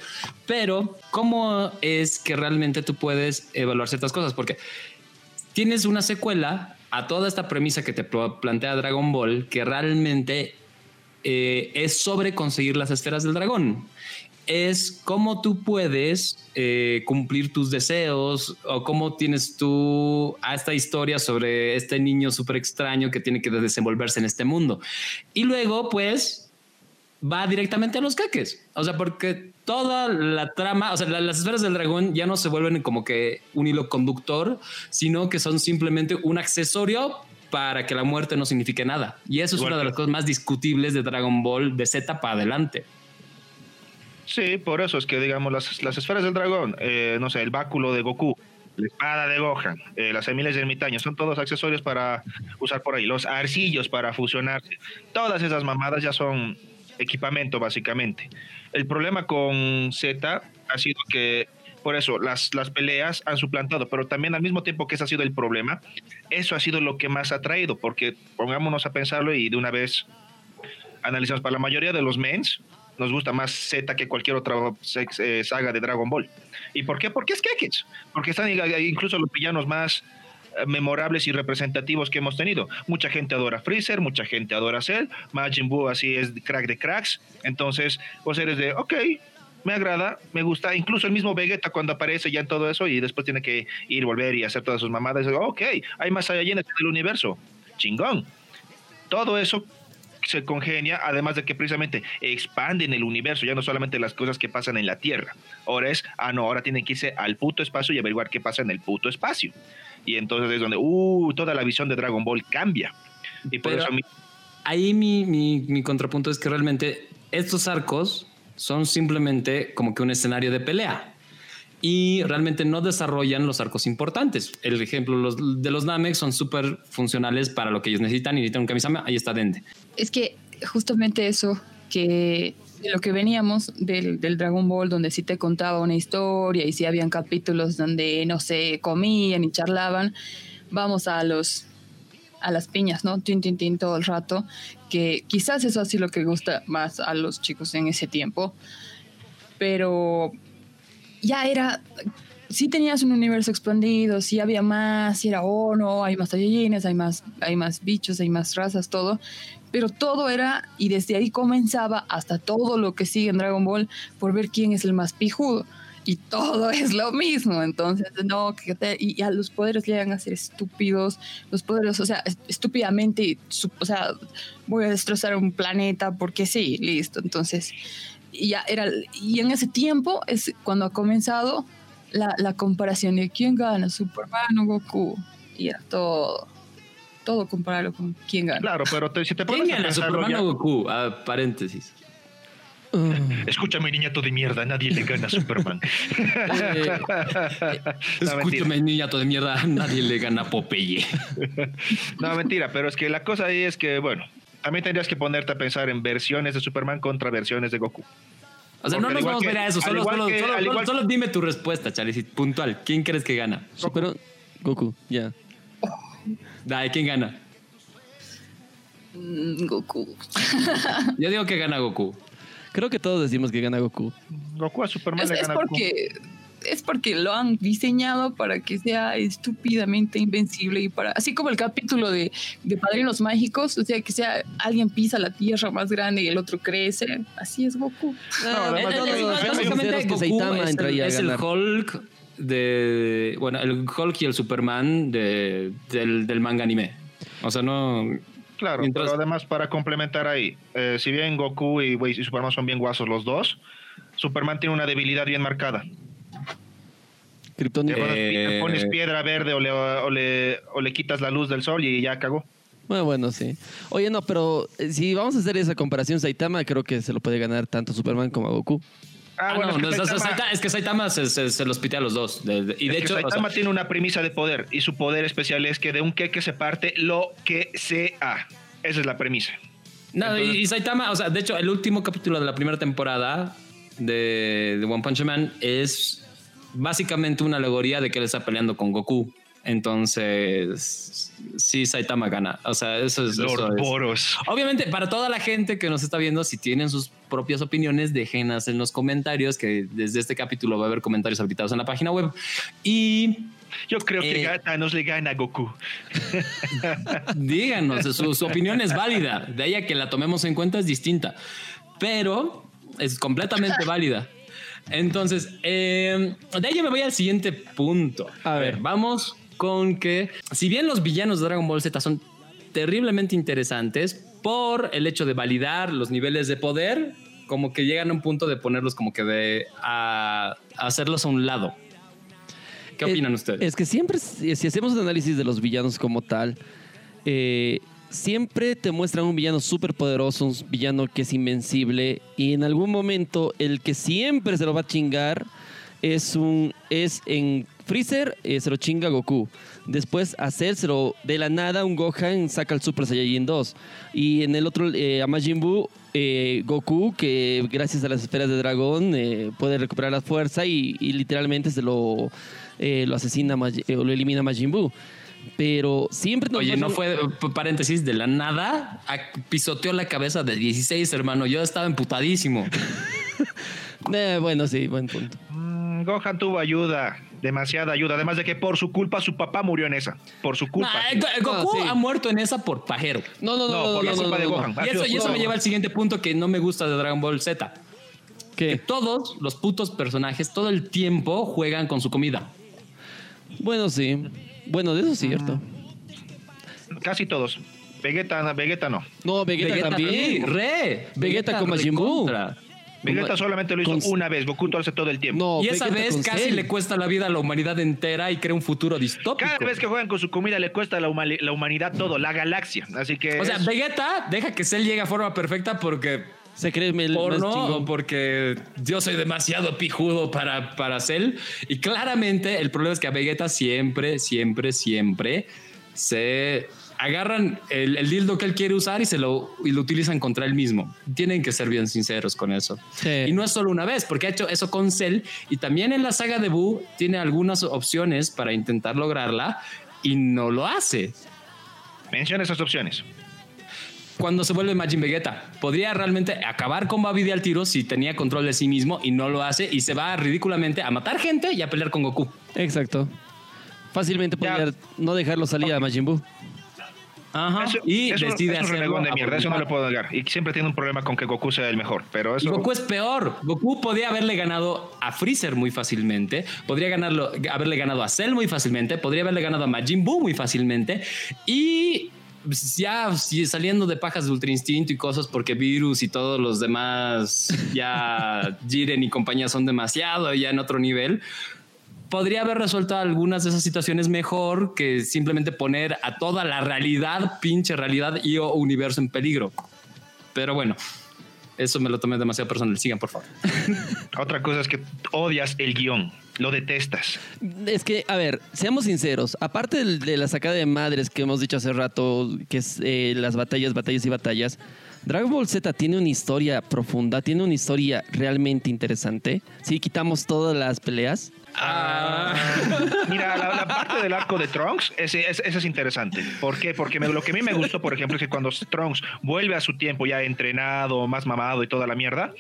Pero, ¿cómo es que realmente tú puedes evaluar ciertas cosas? Porque tienes una secuela a toda esta premisa que te plantea Dragon Ball, que realmente eh, es sobre conseguir las esferas del dragón es cómo tú puedes eh, cumplir tus deseos o cómo tienes tú a esta historia sobre este niño súper extraño que tiene que desenvolverse en este mundo. Y luego, pues, va directamente a los caques. O sea, porque toda la trama, o sea, las esferas del dragón ya no se vuelven como que un hilo conductor, sino que son simplemente un accesorio para que la muerte no signifique nada. Y eso es una de las cosas más discutibles de Dragon Ball de Z para adelante.
Sí, por eso es que, digamos, las, las esferas del dragón, eh, no sé, el báculo de Goku, la espada de Gohan, eh, las semillas de ermitaño, son todos accesorios para usar por ahí, los arcillos para fusionarse, todas esas mamadas ya son equipamiento básicamente. El problema con Z ha sido que Por eso las, las peleas han suplantado, pero también al mismo tiempo que ese ha sido el problema, eso ha sido lo que más ha traído, porque pongámonos a pensarlo y de una vez analizamos, para la mayoría de los mens, nos gusta más Z que cualquier otra eh, saga de Dragon Ball. ¿Y por qué? Porque es Kekets, porque están incluso los villanos más eh, memorables y representativos que hemos tenido. Mucha gente adora Freezer, mucha gente adora Cell, Majin Buu así es crack de cracks, entonces vos eres de, ok, me agrada, me gusta, incluso el mismo Vegeta cuando aparece ya en todo eso y después tiene que ir, volver y hacer todas sus mamadas, ok, hay más allá en el universo, chingón. Todo eso se congenia, además de que precisamente expanden el universo, ya no solamente las cosas que pasan en la Tierra. Ahora es, ah, no, ahora tienen que irse al puto espacio y averiguar qué pasa en el puto espacio. Y entonces es donde, uh, toda la visión de Dragon Ball cambia. Y por eso
ahí mi, mi, mi contrapunto es que realmente estos arcos son simplemente como que un escenario de pelea y realmente no desarrollan los arcos importantes. El ejemplo los, de los Namek son súper funcionales para lo que ellos necesitan y necesitan un Kamisama, ahí está Dende.
Es que justamente eso, que lo que veníamos del, Dragon Ball, donde sí te contaba una historia y sí habían capítulos donde, no sé, comían y charlaban, vamos a los a las piñas, ¿no? Tin, tin, tin todo el rato, que quizás eso así lo que gusta más a los chicos en ese tiempo, pero ya era, sí tenías un universo expandido, sí había más, sí era, oh no, hay más Saiyajines, hay más, hay más bichos, hay más razas, todo, pero todo era, y desde ahí comenzaba hasta todo lo que sigue en Dragon Ball por ver quién es el más pijudo. Y todo es lo mismo, entonces, no, que y a los poderes llegan a ser estúpidos, los poderes, o sea, estúpidamente, o sea, voy a destrozar un planeta porque sí, listo, entonces, y ya era, y en ese tiempo es cuando ha comenzado la, la comparación de quién gana, Superman o Goku. Y era todo, todo compararlo con quién gana.
Claro, pero si te
pones ¿Quién gana, Superman o Goku? Ah, paréntesis.
Uh. Escúchame, niñato de mierda, nadie le gana a Superman.
eh, escúchame, niñato de mierda, nadie le gana a Popeye.
no, mentira, pero es que la cosa ahí es que, bueno, también tendrías que ponerte a pensar en versiones de Superman contra versiones de Goku.
O sea, no nos vamos a ver a eso. Solo, solo, dime tu respuesta, Charlie. Puntual. ¿Quién crees que gana?
Goku. Goku, ya.
Dale, ¿quién gana?
Mm, Goku.
Yo digo que gana Goku.
Creo que todos decimos que gana Goku.
Goku a Superman le gana
es porque es porque lo han diseñado para que sea estúpidamente invencible y para, así como el capítulo de, de Padrinos Mágicos, o sea, que sea alguien pisa la tierra más grande y el otro crece, así es Goku.
Es el Hulk de, bueno, el Hulk y el Superman de, del, del manga anime. O sea, no...
Claro, pero además para complementar ahí, eh, si bien Goku y, y Superman son bien guasos los dos, Superman tiene una debilidad bien marcada. Le pones, eh, piedra verde o le, o, le, quitas la luz del sol y ya cagó.
Bueno, bueno, sí. Oye, no, pero eh, si vamos a hacer esa comparación, Saitama creo que se lo puede ganar tanto Superman como Goku.
Ah, ah bueno, es, que Saitama, es, que se, los pite a los dos. y de hecho,
Saitama tiene una premisa de poder y su poder especial es que de un que se parte lo que sea. Esa es la premisa.
No, y, Saitama, o sea, de hecho, el último capítulo de la primera temporada de, de One Punch Man es básicamente una alegoría de que él está peleando con Goku. Entonces, sí, Saitama gana. O sea, eso es.
Lord Boros.
Obviamente, para toda la gente que nos está viendo, si tienen sus propias opiniones, déjenlas en los comentarios, que desde este capítulo va a haber comentarios habilitados en la página web. Y.
Yo creo que eh, Thanos le gana a Goku.
Díganos, su, su opinión es válida. De ahí a que la tomemos en cuenta es distinta. Pero es completamente válida. Entonces, eh, de ahí me voy al siguiente punto. A ver, vamos con que, si bien los villanos de Dragon Ball Z son terriblemente interesantes por el hecho de validar los niveles de poder, como que llegan a un punto de ponerlos como que de a, hacerlos a un lado. ¿Qué opinan ustedes?
Es que siempre, si hacemos un análisis de los villanos como tal, eh, siempre te muestran un villano súper poderoso, un villano que es invencible y en algún momento el que siempre se lo va a chingar es un es en Freezer eh, se lo chinga Goku. Después a de la nada un Gohan saca el Super Saiyajin 2. Y en el otro eh, a Majin Buu eh, Goku que gracias a las esferas de dragón eh, puede recuperar la fuerza y, literalmente se lo lo asesina eh, lo elimina Majin Buu. Pero siempre nos
Oye, no fue, paréntesis, de la nada a- pisoteó la cabeza de 16, hermano. Yo estaba emputadísimo.
Eh, bueno, sí, buen punto.
Mm, Gohan tuvo ayuda, demasiada ayuda. Además de que por su culpa su papá murió en esa. Por su culpa.
Nah, Go- Goku
No, sí.
ha muerto en esa por pajero.
No, no, no,
No, por
no,
la
no,
culpa
no,
de
no,
Gohan.
Y eso, y me lleva al siguiente punto que no me gusta de Dragon Ball Z. Que todos los putos personajes todo el tiempo juegan con su comida.
Bueno, sí. Bueno, de eso es cierto.
Casi todos. Vegeta, Vegeta no.
No, Vegeta, también.
Re.
Vegeta con Majin Buu.
Vegeta solamente lo hizo
con-
una vez. Goku lo hace todo el tiempo.
No,
Y esa
Vegeta
vez casi
Cell.
le cuesta la vida a la humanidad entera y crea un futuro distópico.
Cada vez que juegan con su comida le cuesta a la, huma- la humanidad todo, la galaxia. Así que.
O sea,
es-
Vegeta deja que Cell llegue a forma perfecta porque
Se cree el más
porno o
chingón.
porque yo soy demasiado pijudo para, para Cell. Y claramente el problema es que a Vegeta siempre, siempre, siempre se agarran el, el dildo que él quiere usar y se lo, y lo utilizan contra él mismo. Tienen que ser bien sinceros con eso.
Sí.
Y no es solo una vez, porque ha hecho eso con Cell y también en la saga de Buu tiene algunas opciones para intentar lograrla y no lo hace
Menciona esas opciones.
Cuando se vuelve Majin Vegeta. Podría realmente acabar con Babidi al tiro si tenía control de sí mismo y no lo hace y se va ridículamente a matar gente y a pelear con Goku.
Exacto. Fácilmente
Ya.
podría no dejarlo salir a Majin Buu.
Ajá.
Eso-
y
eso-
decide
es un
hacerlo
de
a
mierda, eso no le
voluntad.
puedo negar. Y siempre tiene un problema con que Goku sea el mejor. Pero
Y
eso.
Goku es peor. Goku podía haberle ganado a Freezer muy fácilmente, podría ganarlo, haberle ganado a Cell muy fácilmente, podría haberle ganado a Majin Buu muy fácilmente y ya si- saliendo de pajas de Ultra Instinto y cosas porque Virus y todos los demás ya Jiren y compañía son demasiado ya en otro nivel. Podría haber resuelto algunas de esas situaciones mejor que simplemente poner a toda la realidad, pinche realidad y o universo en peligro. Pero bueno, eso me lo tomé demasiado personal. Sigan, por favor.
Otra cosa es que odias el guion. Lo detestas.
Es que, a ver, seamos sinceros. Aparte de, la sacada de madres que hemos dicho hace rato, que es eh, las batallas, batallas y batallas, Dragon Ball Z tiene una historia profunda, tiene una historia realmente interesante. Si quitamos todas las peleas.
Ah.
Mira, la, la parte del arco de Trunks, ese, ese- ese es interesante. ¿Por qué? Porque me- lo que a mí me gustó, por ejemplo, es que cuando Trunks vuelve a su tiempo ya entrenado, más mamado y toda la mierda,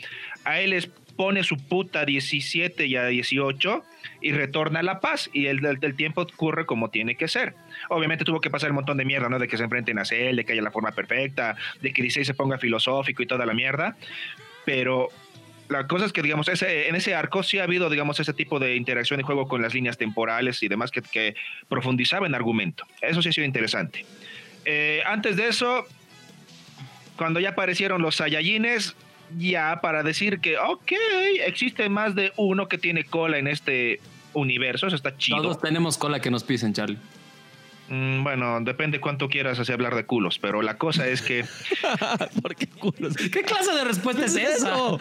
a él les pone su puta 17 y a 18 y retorna a la paz y el, el- tiempo ocurre como tiene que ser. Obviamente tuvo que pasar un montón de mierda, ¿no? De que se enfrenten a Cell, de que haya la forma perfecta, de que 16 se ponga filosófico y toda la mierda, pero la cosa es que, digamos, ese, en ese arco sí ha habido, digamos, ese tipo de interacción y juego con las líneas temporales y demás que, que profundizaba en argumento. Eso sí ha sido interesante. Eh, antes de eso, cuando ya aparecieron los Saiyajines, ya para decir que, ok, existe más de uno que tiene cola en este universo, eso está chido.
Todos tenemos cola que nos pisen, Charlie.
Mm, bueno, depende cuánto quieras así hablar de culos, pero la cosa es que...
¿Por qué culos?
¿Qué clase de respuesta es
eso?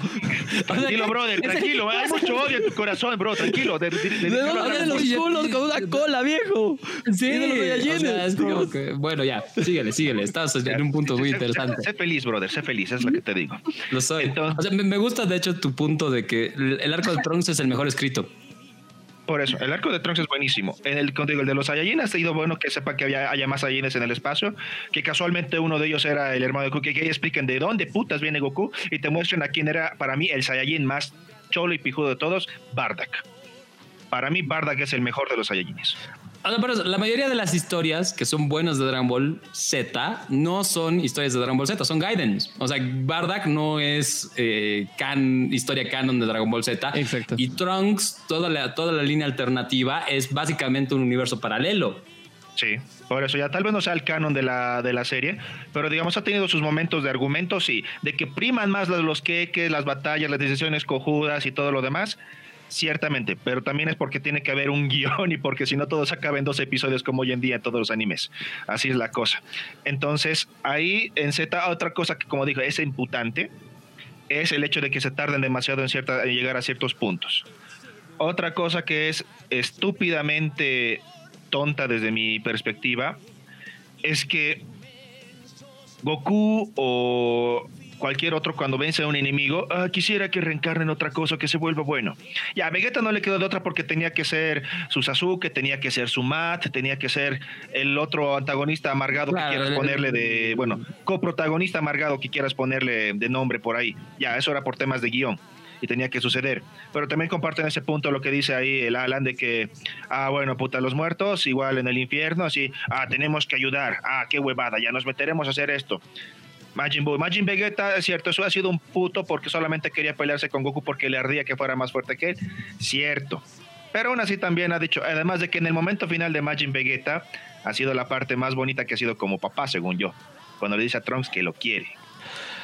Tranquilo, brother, tranquilo. Hay mucho odio en tu corazón, bro, tranquilo. De, de- de-
¿De
de-
dónde
de-
vienen los culos con una cola, viejo?
Sí,
de los
o
Saiyajines,
sea, es como
Dios.
que- bueno, ya, síguele, síguele. Estás en un punto muy
Sé- sé-
interesante.
Sé, feliz, brother, sé feliz, es lo que te digo.
Lo soy.
Entonces-
o sea, me, me gusta de hecho tu punto de que el el arco de Trunks es el mejor escrito.
Por eso, el arco de Trunks es buenísimo. En el, contigo, el de los Saiyajin ha sido bueno que sepa que había, haya más Saiyajines en el espacio, que casualmente uno de ellos era el hermano de Goku, que, que expliquen de dónde putas viene Goku y te muestran a quién era para mí el Saiyajin más cholo y pijudo de todos, Bardak. Para mí Bardak es el mejor de los Saiyajines.
La mayoría de las historias que son buenas de Dragon Ball Z no son historias de Dragon Ball Z, son Gaidens. O sea, Bardak no es eh, can, historia canon de Dragon Ball Z.
Exacto.
Y Trunks, toda la, toda la línea alternativa es básicamente un universo paralelo.
Sí, por eso ya tal vez no sea el canon de la, de la serie, pero digamos ha tenido sus momentos de argumento, sí, de que priman más los, los queques, las batallas, las decisiones cojudas y todo lo demás, ciertamente, pero también es porque tiene que haber un guion y porque si no todo se acaba en dos episodios como hoy en día en todos los animes. Así es la cosa. Entonces, ahí en Z, otra cosa que como digo, es imputante, es el hecho de que se tarden demasiado en, cierta, en llegar a ciertos puntos. otra cosa que es estúpidamente tonta desde mi perspectiva es que Goku o cualquier otro cuando vence a un enemigo, ah, quisiera que reencarne en otra cosa, que se vuelva bueno. Ya, a Vegeta no le quedó de otra porque tenía que ser su Sasuke, tenía que ser su Mat, tenía que ser el otro antagonista amargado que quieras ponerle de, bueno, coprotagonista amargado que quieras ponerle de nombre por ahí. Ya, eso era por temas de guion y tenía que suceder. Pero también comparten ese punto lo que dice ahí el Alan de que, ah, bueno, puta, los muertos, igual en el infierno, así, ah, tenemos que ayudar, ah, qué huevada, ya nos meteremos a hacer esto. Majin Buu. Majin Vegeta, es cierto, eso ha sido un puto porque solamente quería pelearse con Goku porque le ardía que fuera más fuerte que él. Cierto. Pero aún así también ha dicho, además de que en el momento final de Majin Vegeta ha sido la parte más bonita que ha sido como papá, según yo. Cuando le dice a Trunks que lo quiere.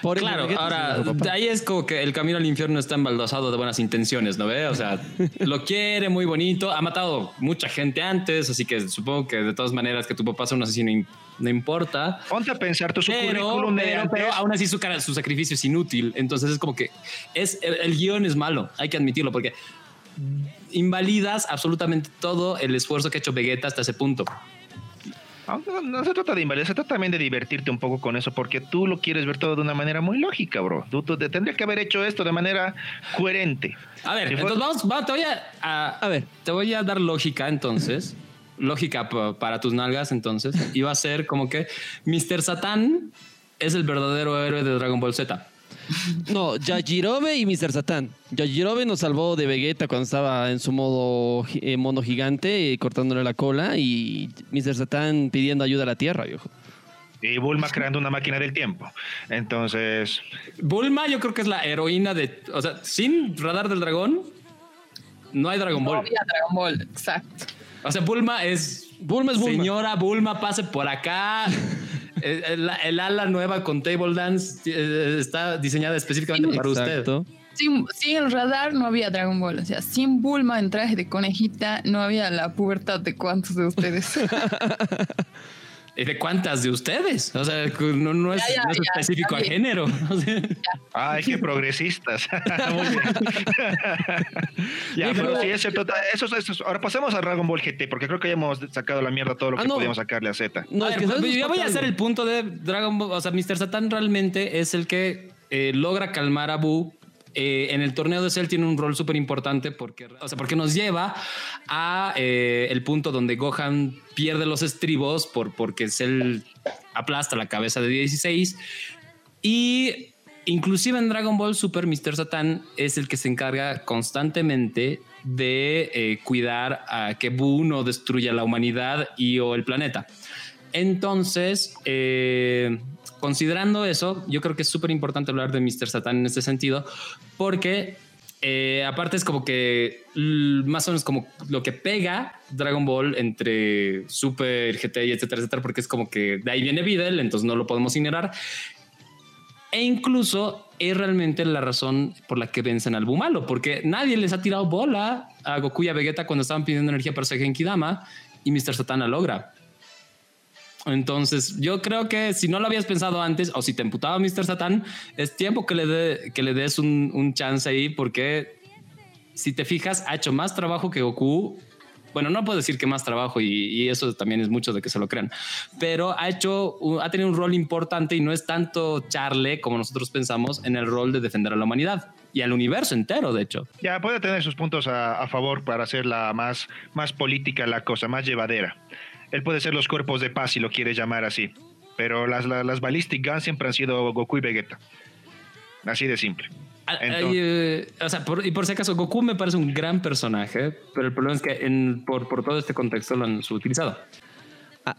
Por claro, ahora, ahí es como que el camino al infierno está embaldosado de buenas intenciones, ¿no ve? O sea, lo quiere muy bonito, ha matado mucha gente antes, así que supongo que de todas maneras que tu papá sea un asesino no importa.
Ponte a pensar tu
pero, pero, pero, aún así su, su sacrificio es inútil, entonces es como que es, el, el guion es malo, hay que admitirlo, porque invalidas absolutamente todo el esfuerzo que ha hecho Vegeta hasta ese punto.
No, se trata de invalidar, se trata también de divertirte un poco con eso, porque tú lo quieres ver todo de una manera muy lógica, bro. Tú, tendrías que haber hecho esto de manera coherente.
A ver, entonces vamos, te voy a, a, ver, te voy a dar lógica entonces. lógica para tus nalgas entonces. Iba a ser como que Mr. Satan es el verdadero héroe de Dragon Ball Z.
No, Yajirobe y Mr. Satan. Yajirobe nos salvó de Vegeta cuando estaba en su modo eh, mono gigante, eh, cortándole la cola, y Mr. Satan pidiendo ayuda a la Tierra, viejo.
Y Bulma creando una máquina del tiempo. Entonces.
Bulma, yo creo que es la heroína de. O sea, sin radar del dragón, no hay Dragon Ball. No
había Dragon Ball, exacto.
O sea, Bulma es.
Bulma es Bulma.
Señora Bulma, pase por acá. El, ala nueva con Table Dance eh, está diseñada específicamente para usted.
Sin, sin, el radar no había Dragon Ball. O sea, sin Bulma en traje de conejita no había la pubertad de cuántos de ustedes.
¿De cuántas de ustedes? O sea, no, es, específico a género.
Ay, qué progresistas. ya, pero sí, eso, eso, Ahora pasemos a Dragon Ball GT, porque creo que ya hemos sacado la mierda todo lo ah, que podíamos sacarle a Z.
No, es que yo voy a hacer el punto de Dragon Ball. O sea, Mr. Satan realmente es el que eh, logra calmar a Buu eh, en el torneo de Cell tiene un rol súper importante porque, o sea, porque nos lleva a eh, el punto donde Gohan pierde los estribos por, porque Cell aplasta la cabeza de 16 y inclusive en Dragon Ball Super Mr. Satan es el que se encarga constantemente de eh, cuidar a que Buu no destruya la humanidad y o el planeta. Entonces, considerando eso, yo creo que es súper importante hablar de Mr. Satan en este sentido, porque eh, aparte es como que más o menos como lo que pega Dragon Ball entre Super, GT y etcétera, etcétera, porque es como que de ahí viene Videl, entonces no lo podemos ignorar. E incluso es realmente la razón por la que vencen al Bumalo, porque nadie les ha tirado bola a Goku y a Vegeta cuando estaban pidiendo energía para ser Genkidama y Mr. Satan la logra. Entonces, yo creo que si no lo habías pensado antes o si te emputaba Mr. Satan, es tiempo que le, que le des un, un chance ahí porque si te fijas, ha hecho más trabajo que Goku bueno, no puedo decir que más trabajo y, eso también es mucho de que se lo crean, pero ha hecho, ha tenido un rol importante y no es tanto Charle como nosotros pensamos en el rol de defender a la humanidad y al universo entero, de hecho.
Ya puede tener sus puntos a, a favor para hacerla más, más política la cosa, más llevadera. Él puede ser los cuerpos de paz si lo quiere llamar así. Pero las, las, Ballistic Guns siempre han sido Goku y Vegeta. Así de simple.
Ah, eh, o sea, por, y por si acaso, Goku me parece un gran personaje, pero el problema es que en, por, por todo este contexto lo han subutilizado.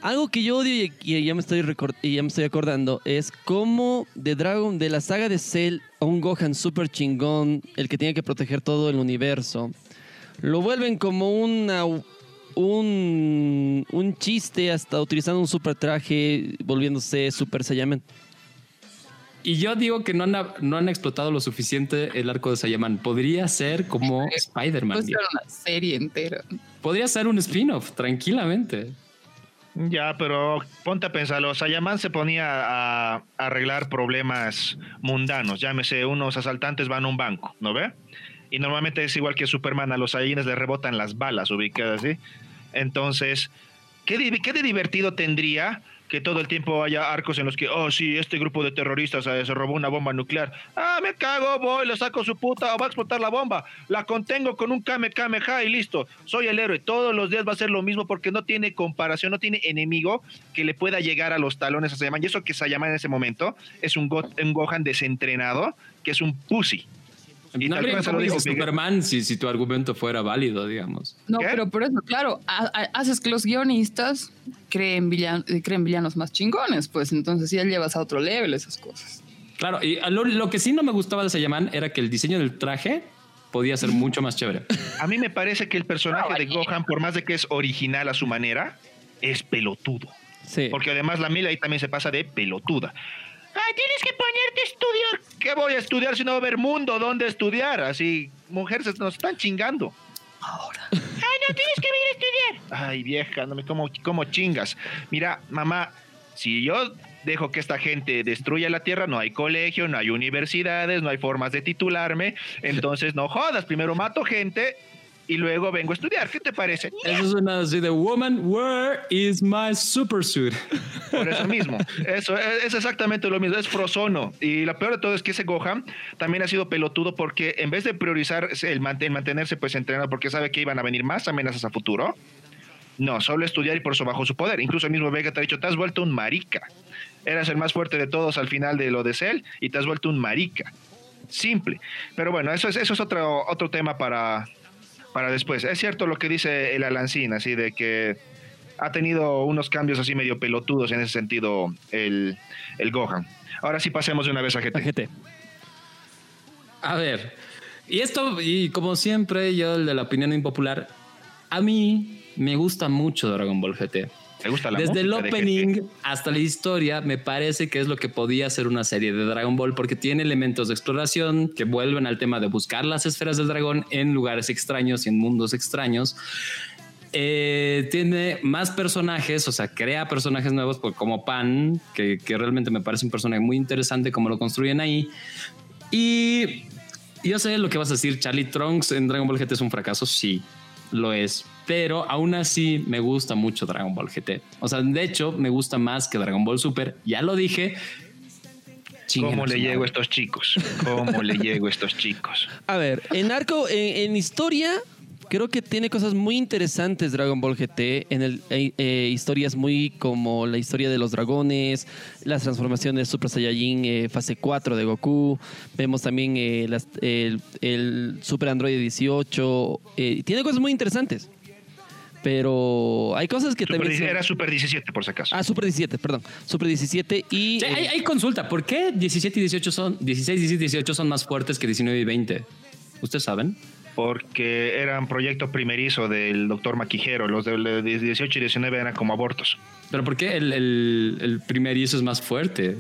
Algo que yo odio y, ya me estoy y ya me estoy acordando es cómo de Dragon, de la saga de Cell, a un Gohan super chingón, el que tiene que proteger todo el universo, lo vuelven como una un, un chiste hasta utilizando un super traje volviéndose Super Saiyaman.
Y yo digo que no han, no han explotado lo suficiente el arco de Saiyaman. Podría ser como Spider-Man.
Podría ser una serie entera.
Podría ser un spin-off, tranquilamente.
Ya, pero ponte a pensarlo. Sayaman se ponía a arreglar problemas mundanos. Llámese, unos asaltantes van a un banco, ¿no ve? Y normalmente es igual que Superman, a los Saiyajines le rebotan las balas ubicadas, ¿sí? Entonces, ¿qué, ¿qué de divertido tendría que todo el tiempo haya arcos en los que, oh, sí, este grupo de terroristas eh, se robó una bomba nuclear. Ah, me cago, voy, le saco su puta, va a explotar la bomba. La contengo con un Kame Kameha y listo. Soy el héroe. Todos los días va a ser lo mismo porque no tiene comparación, no tiene enemigo que le pueda llegar a los talones a Sayaman. Y eso que Sayaman en ese momento es un, un Gohan desentrenado, que es un pussy.
Y no lo dijo Superman si, si tu argumento fuera válido, digamos.
No, pero por eso, claro, haces que los guionistas creen, creen villanos más chingones, pues entonces ya llevas a otro level esas cosas.
Claro, y lo, que sí no me gustaba de Sayaman era que el diseño del traje podía ser mucho más chévere.
A mí me parece que el personaje de Gohan, por más de que es original a su manera, es pelotudo. Sí. Porque además la Mila ahí también se pasa de pelotuda. Ay, tienes que ponerte a estudiar. ¿Qué voy a estudiar si no va a haber mundo donde estudiar? Así, mujeres nos están chingando. Ahora. Ay, no tienes que venir a estudiar. Ay, vieja, no me como, como chingas. Mira, mamá, si yo dejo que esta gente destruya la tierra, no hay colegio, no hay universidades, no hay formas de titularme, entonces no jodas, primero mato gente y luego vengo a estudiar. ¿Qué te parece?
Eso suena así de Woman, where is my super suit?
Por eso mismo. Eso es, exactamente lo mismo. Es Frozono. Y lo peor de todo es que ese Gohan también ha sido pelotudo porque en vez de priorizar el, mantenerse pues entrenado porque sabe que iban a venir más amenazas a futuro, no, solo estudiar y por eso bajó su poder. Incluso el mismo Vega te ha dicho, te has vuelto un marica. Eras el más fuerte de todos al final de lo de Cell y te has vuelto un marica. Simple. Pero bueno, eso es, eso es otro, otro tema para, para después. Es cierto lo que dice el Alancín, así de que ha tenido unos cambios así medio pelotudos en ese sentido el, el Gohan. Ahora sí pasemos de una vez a GT.
A ver, y esto, y como siempre, yo el de la opinión impopular, a mí me gusta mucho Dragon Ball GT. Desde el opening hasta la historia, me parece que es lo que podía ser una serie de Dragon Ball, porque tiene elementos de exploración que vuelven al tema de buscar las esferas del dragón en lugares extraños y en mundos extraños. Eh, tiene más personajes, o sea, crea personajes nuevos como Pan, que, que realmente me parece un personaje muy interesante como lo construyen ahí. Y yo sé lo que vas a decir, Charlie Trunks en Dragon Ball GT es un fracaso, sí, lo es, pero aún así me gusta mucho Dragon Ball GT. O sea, de hecho, me gusta más que Dragon Ball Super. Ya lo dije.
¿Cómo le llego a estos chicos? ¿Cómo le llego a estos chicos?
A ver, en arco, en, historia, creo que tiene cosas muy interesantes Dragon Ball GT. En el, eh, eh, historias muy como la historia de los dragones, las transformaciones de Super Saiyajin eh, fase 4 de Goku. Vemos también el, el, Super Android 18. tiene cosas muy interesantes. Pero hay cosas que también.
Era Super 17, por si acaso.
Ah, Super 17, perdón. Super 17 y.
hay, consulta. ¿Por qué 17 y 18 son. 16, 17 y 18 son más fuertes que 19 y 20? ¿Ustedes saben?
Porque eran proyecto primerizo del doctor Maquijero. Los de 18 y 19 eran como abortos.
¿Pero por qué el, el, el primerizo es más fuerte?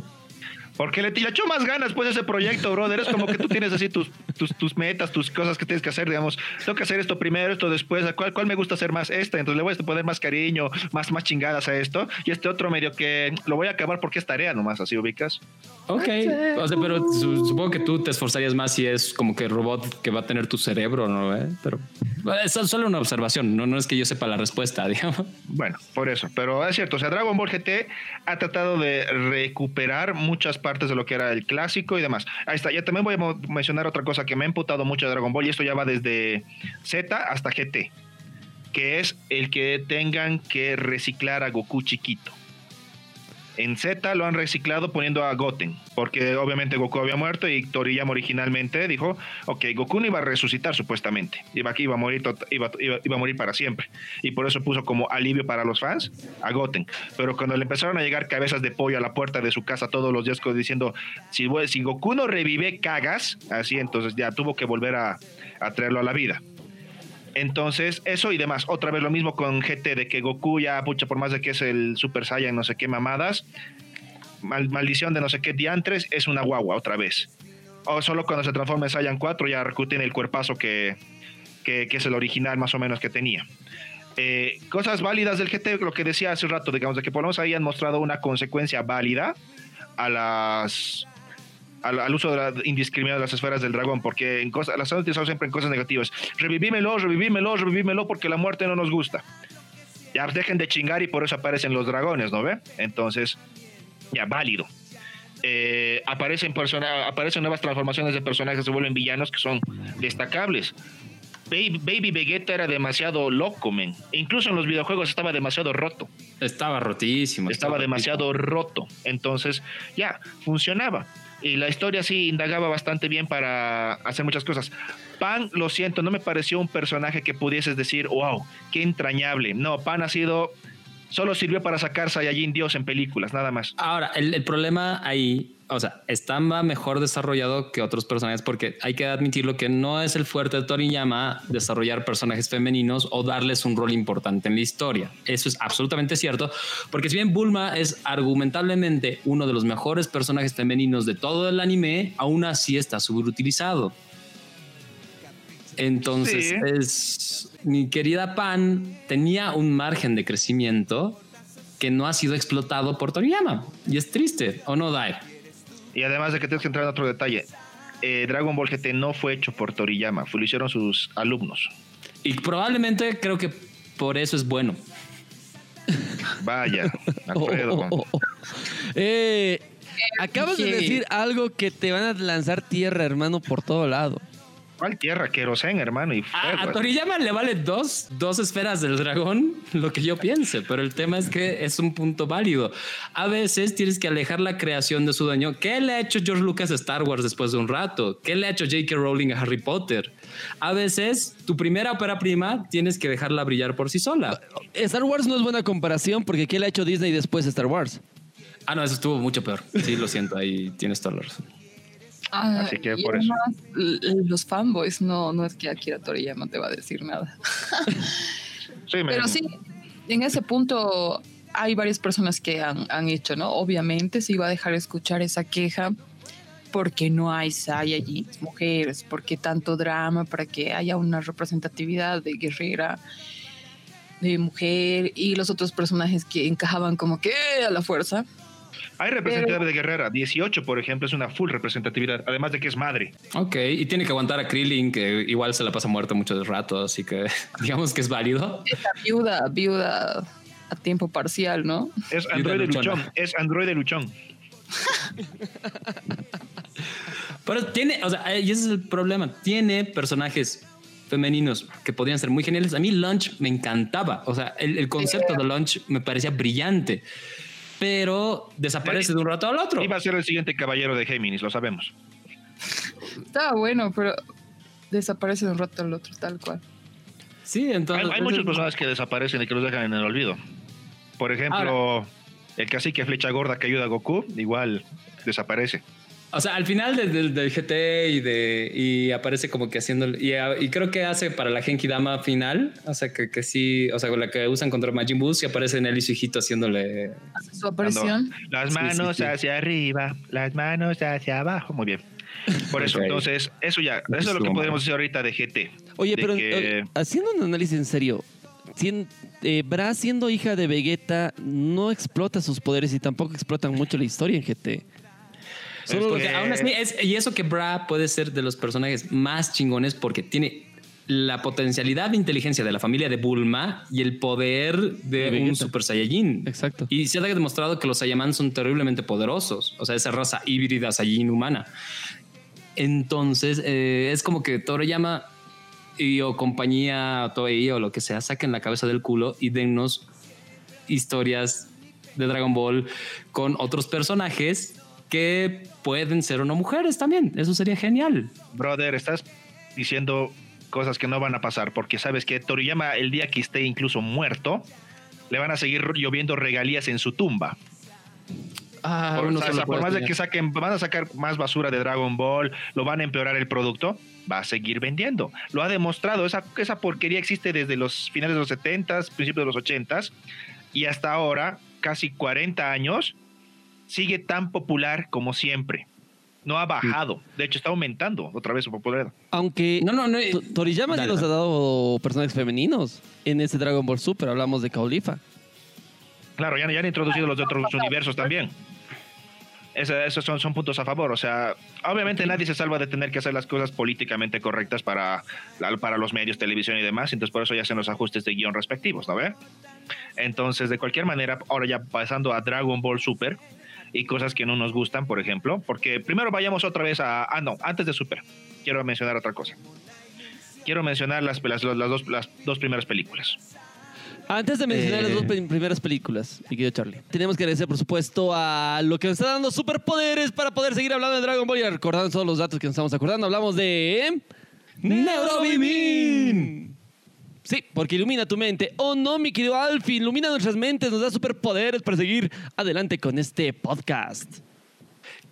Porque le, echó más ganas pues ese proyecto, brother. Es como que tú tienes así tus, tus, tus, metas, tus cosas que tienes que hacer, digamos. Tengo que hacer esto primero, esto después. ¿Cuál, cuál me gusta hacer más? Esta. Entonces le voy a poner más cariño, más, más chingadas a esto. Y este otro medio que lo voy a acabar porque es tarea nomás, así ubicas.
Ok. O sea, pero supongo que tú te esforzarías más si es como que robot que va a tener tu cerebro, ¿no? ¿Eh? Pero es solo una observación. No, no es que yo sepa la respuesta, digamos.
Bueno, por eso. Pero es cierto. O sea, Dragon Ball GT ha tratado de recuperar muchas partes partes de lo que era el clásico y demás. Ahí está, ya también voy a mencionar otra cosa que me ha imputado mucho de Dragon Ball y esto ya va desde Z hasta GT, que es el que tengan que reciclar a Goku chiquito. En Z lo han reciclado poniendo a Goten, porque obviamente Goku había muerto y Toriyama originalmente dijo, ok, Goku no iba a resucitar supuestamente, iba, iba, a morir, iba, a morir para siempre. Y por eso puso como alivio para los fans a Goten. Pero cuando le empezaron a llegar cabezas de pollo a la puerta de su casa todos los días diciendo, si, Goku no revive, cagas, así entonces ya tuvo que volver a traerlo a la vida. Entonces, eso y demás. Otra vez lo mismo con GT, de que Goku ya, pucha, por más de que es el Super Saiyan, no sé qué mamadas, maldición de no sé qué diantres, es una guagua otra vez. O solo cuando se transforma en Saiyan 4 ya recuten el cuerpazo que, que, es el original más o menos que tenía. Eh, cosas válidas del GT, lo que decía hace un rato, digamos, de que por lo menos habían mostrado una consecuencia válida a las al, uso de la, indiscriminado de las esferas del dragón, porque en cosas, las han utilizado siempre en cosas negativas. Revivímelo, revivímelo, revivímelo, porque la muerte no nos gusta. Ya dejen de chingar y por eso aparecen los dragones, ¿no ve? Entonces, ya, válido. Eh, aparecen, aparecen nuevas transformaciones de personajes se vuelven villanos que son destacables. Baby, Vegeta era demasiado loco, men. incluso en los videojuegos estaba demasiado roto.
Estaba rotísimo.
Estaba, demasiado roto. Entonces, ya, funcionaba. Y la historia sí indagaba bastante bien para hacer muchas cosas. Pan, lo siento, no me pareció un personaje que pudieses decir, wow, qué entrañable. No, Pan ha sido solo sirvió para sacar Saiyajin Dios en películas, nada más.
Ahora, el, problema ahí, o sea, está mejor desarrollado que otros personajes porque hay que admitirlo que no es el fuerte de Toriyama desarrollar personajes femeninos o darles un rol importante en la historia. Eso es absolutamente cierto, porque si bien Bulma es argumentablemente uno de los mejores personajes femeninos de todo el anime, aún así está subutilizado. Entonces, es, mi querida Pan tenía un margen de crecimiento que no ha sido explotado por Toriyama. Y es triste, ¿o no, Dai?
Y además de que tienes que entrar en otro detalle, eh, Dragon Ball GT no fue hecho por Toriyama, lo hicieron sus alumnos.
Y probablemente creo que por eso es bueno.
Vaya, Alfredo. Oh, oh, oh,
eh, acabas de decir algo que te van a lanzar tierra, hermano, por todo lado.
¿Cuál tierra? Querosén, hermano. Y
a, Toriyama le vale dos, dos esferas del dragón, lo que yo piense, pero el tema es que es un punto válido. A veces tienes que alejar la creación de su dueño. ¿Qué le ha hecho George Lucas a Star Wars después de un rato? ¿Qué le ha hecho J.K. Rowling a Harry Potter? A veces tu primera ópera prima tienes que dejarla brillar por sí sola.
Star Wars no es buena comparación porque ¿qué le ha hecho Disney después de Star Wars?
Ah, no, eso estuvo mucho peor. Sí, lo siento, ahí tienes toda la razón.
Ah, Así que por eso. Los fanboys no, no es que Akira Toriyama te va a decir nada. Pero sí, en ese punto hay varias personas que han, han, hecho, ¿no? Obviamente se iba a dejar escuchar esa queja porque no hay allí mujeres, porque tanto drama para que haya una representatividad de guerrera, de mujer y los otros personajes que encajaban como que a la fuerza.
Hay representatividad de Guerrera. 18, por ejemplo, es una full representatividad, además de que es madre.
Ok, y tiene que aguantar a Krillin, que igual se la pasa muerta mucho rato, así que digamos que es válido.
Es viuda, viuda a tiempo parcial, ¿no?
Es Android de Luchón. Es Android de Luchón.
Pero tiene, o sea, y ese es el problema. Tiene personajes femeninos que podían ser muy geniales. A mí Lunch me encantaba. O sea, el, el concepto de Lunch me parecía brillante pero desaparece de un rato al otro.
Iba a ser el siguiente caballero de Géminis, lo sabemos.
Estaba bueno, pero desaparece de un rato al otro, tal cual.
Sí, entonces.
Hay, muchos personajes que desaparecen y que los dejan en el olvido. Por ejemplo, el cacique flecha gorda que ayuda a Goku, igual desaparece.
O sea, al final del, GT y de y aparece como que haciendo y, y, creo que hace para la Genki Dama final, o sea que, que sí, o sea, con la que usan contra Majin Buu y aparece en él y su hijito haciéndole
su aparición.
Las manos hacia arriba, las manos hacia abajo, muy bien. Por eso, entonces, eso ya, eso es lo que podemos decir ahorita de GT.
Oye, pero eh, haciendo un análisis en serio, eh, Bra siendo hija de Vegeta no explota sus poderes y tampoco explotan mucho la historia en GT
y eso que Bra puede ser de los personajes más chingones porque tiene la potencialidad de inteligencia de la familia de Bulma y el poder de, un Super Saiyajin.
Exacto.
Y se ha demostrado que los Saiyamans son terriblemente poderosos. O sea, esa raza híbrida Saiyajin humana. Entonces, eh, es como que Toriyama y o compañía Toei o lo que sea saquen la cabeza del culo y dennos historias de Dragon Ball con otros personajes que pueden ser o no mujeres también. Eso sería genial.
Brother, estás diciendo cosas que no van a pasar porque sabes que Toriyama el día que esté incluso muerto, le van a seguir lloviendo regalías en su tumba. Ah, por, por más de que saquen, van a sacar más basura de Dragon Ball, lo van a empeorar el producto, va a seguir vendiendo. Lo ha demostrado, esa, esa porquería existe desde los finales de los 70, principios de los 80 y hasta ahora, casi 40 años, sigue tan popular como siempre. No ha bajado, de hecho está aumentando otra vez su popularidad.
Aunque no, no, no, Toriyama sí nos ha dado personajes femeninos en ese Dragon Ball Super, hablamos de Caulifa.
Claro, ya, ya han introducido los de otros universos también. esos son, son puntos a favor. O sea, obviamente nadie se salva de tener que hacer las cosas políticamente correctas para, para los medios, televisión y demás. Entonces, por eso ya hacen los ajustes de guion respectivos, ¿no ve? Entonces, de cualquier manera, ahora ya pasando a Dragon Ball Super y cosas que no nos gustan, por ejemplo, porque primero vayamos otra vez a. Ah, no, antes de Super, quiero mencionar otra cosa. Quiero mencionar las, las, dos, las dos primeras películas.
Antes de mencionar las dos eh. primeras películas, mi querido Charlie, tenemos que agradecer, por supuesto, a lo que nos está dando superpoderes para poder seguir hablando de Dragon Ball y recordando todos los datos que nos estamos acordando. Hablamos de. Neurobimin. Porque ilumina tu mente. Oh no, mi querido Alfie, ilumina nuestras mentes, nos da superpoderes para seguir adelante con este podcast.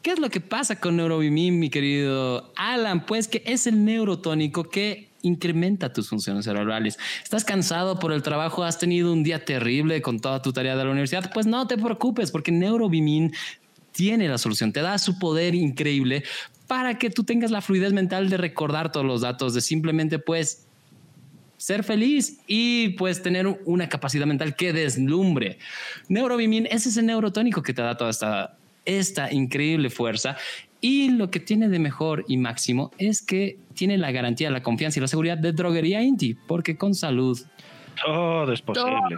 ¿Qué es lo que pasa con Neurobimin, mi querido Alan? Pues que es el neurotónico que incrementa tus funciones cerebrales. ¿Estás cansado por el trabajo? ¿Has tenido un día terrible con toda tu tarea de la universidad? Pues no te preocupes porque Neurobimin tiene la solución, te da su poder increíble para que tú tengas la fluidez mental de recordar todos los datos, de simplemente pues ser feliz y pues tener una capacidad mental que deslumbre. Neurobimin es ese neurotónico que te da toda esta, esta increíble fuerza y lo que tiene de mejor y máximo es que tiene la garantía, la confianza y la seguridad de Droguería Inti, porque con salud
todo es posible.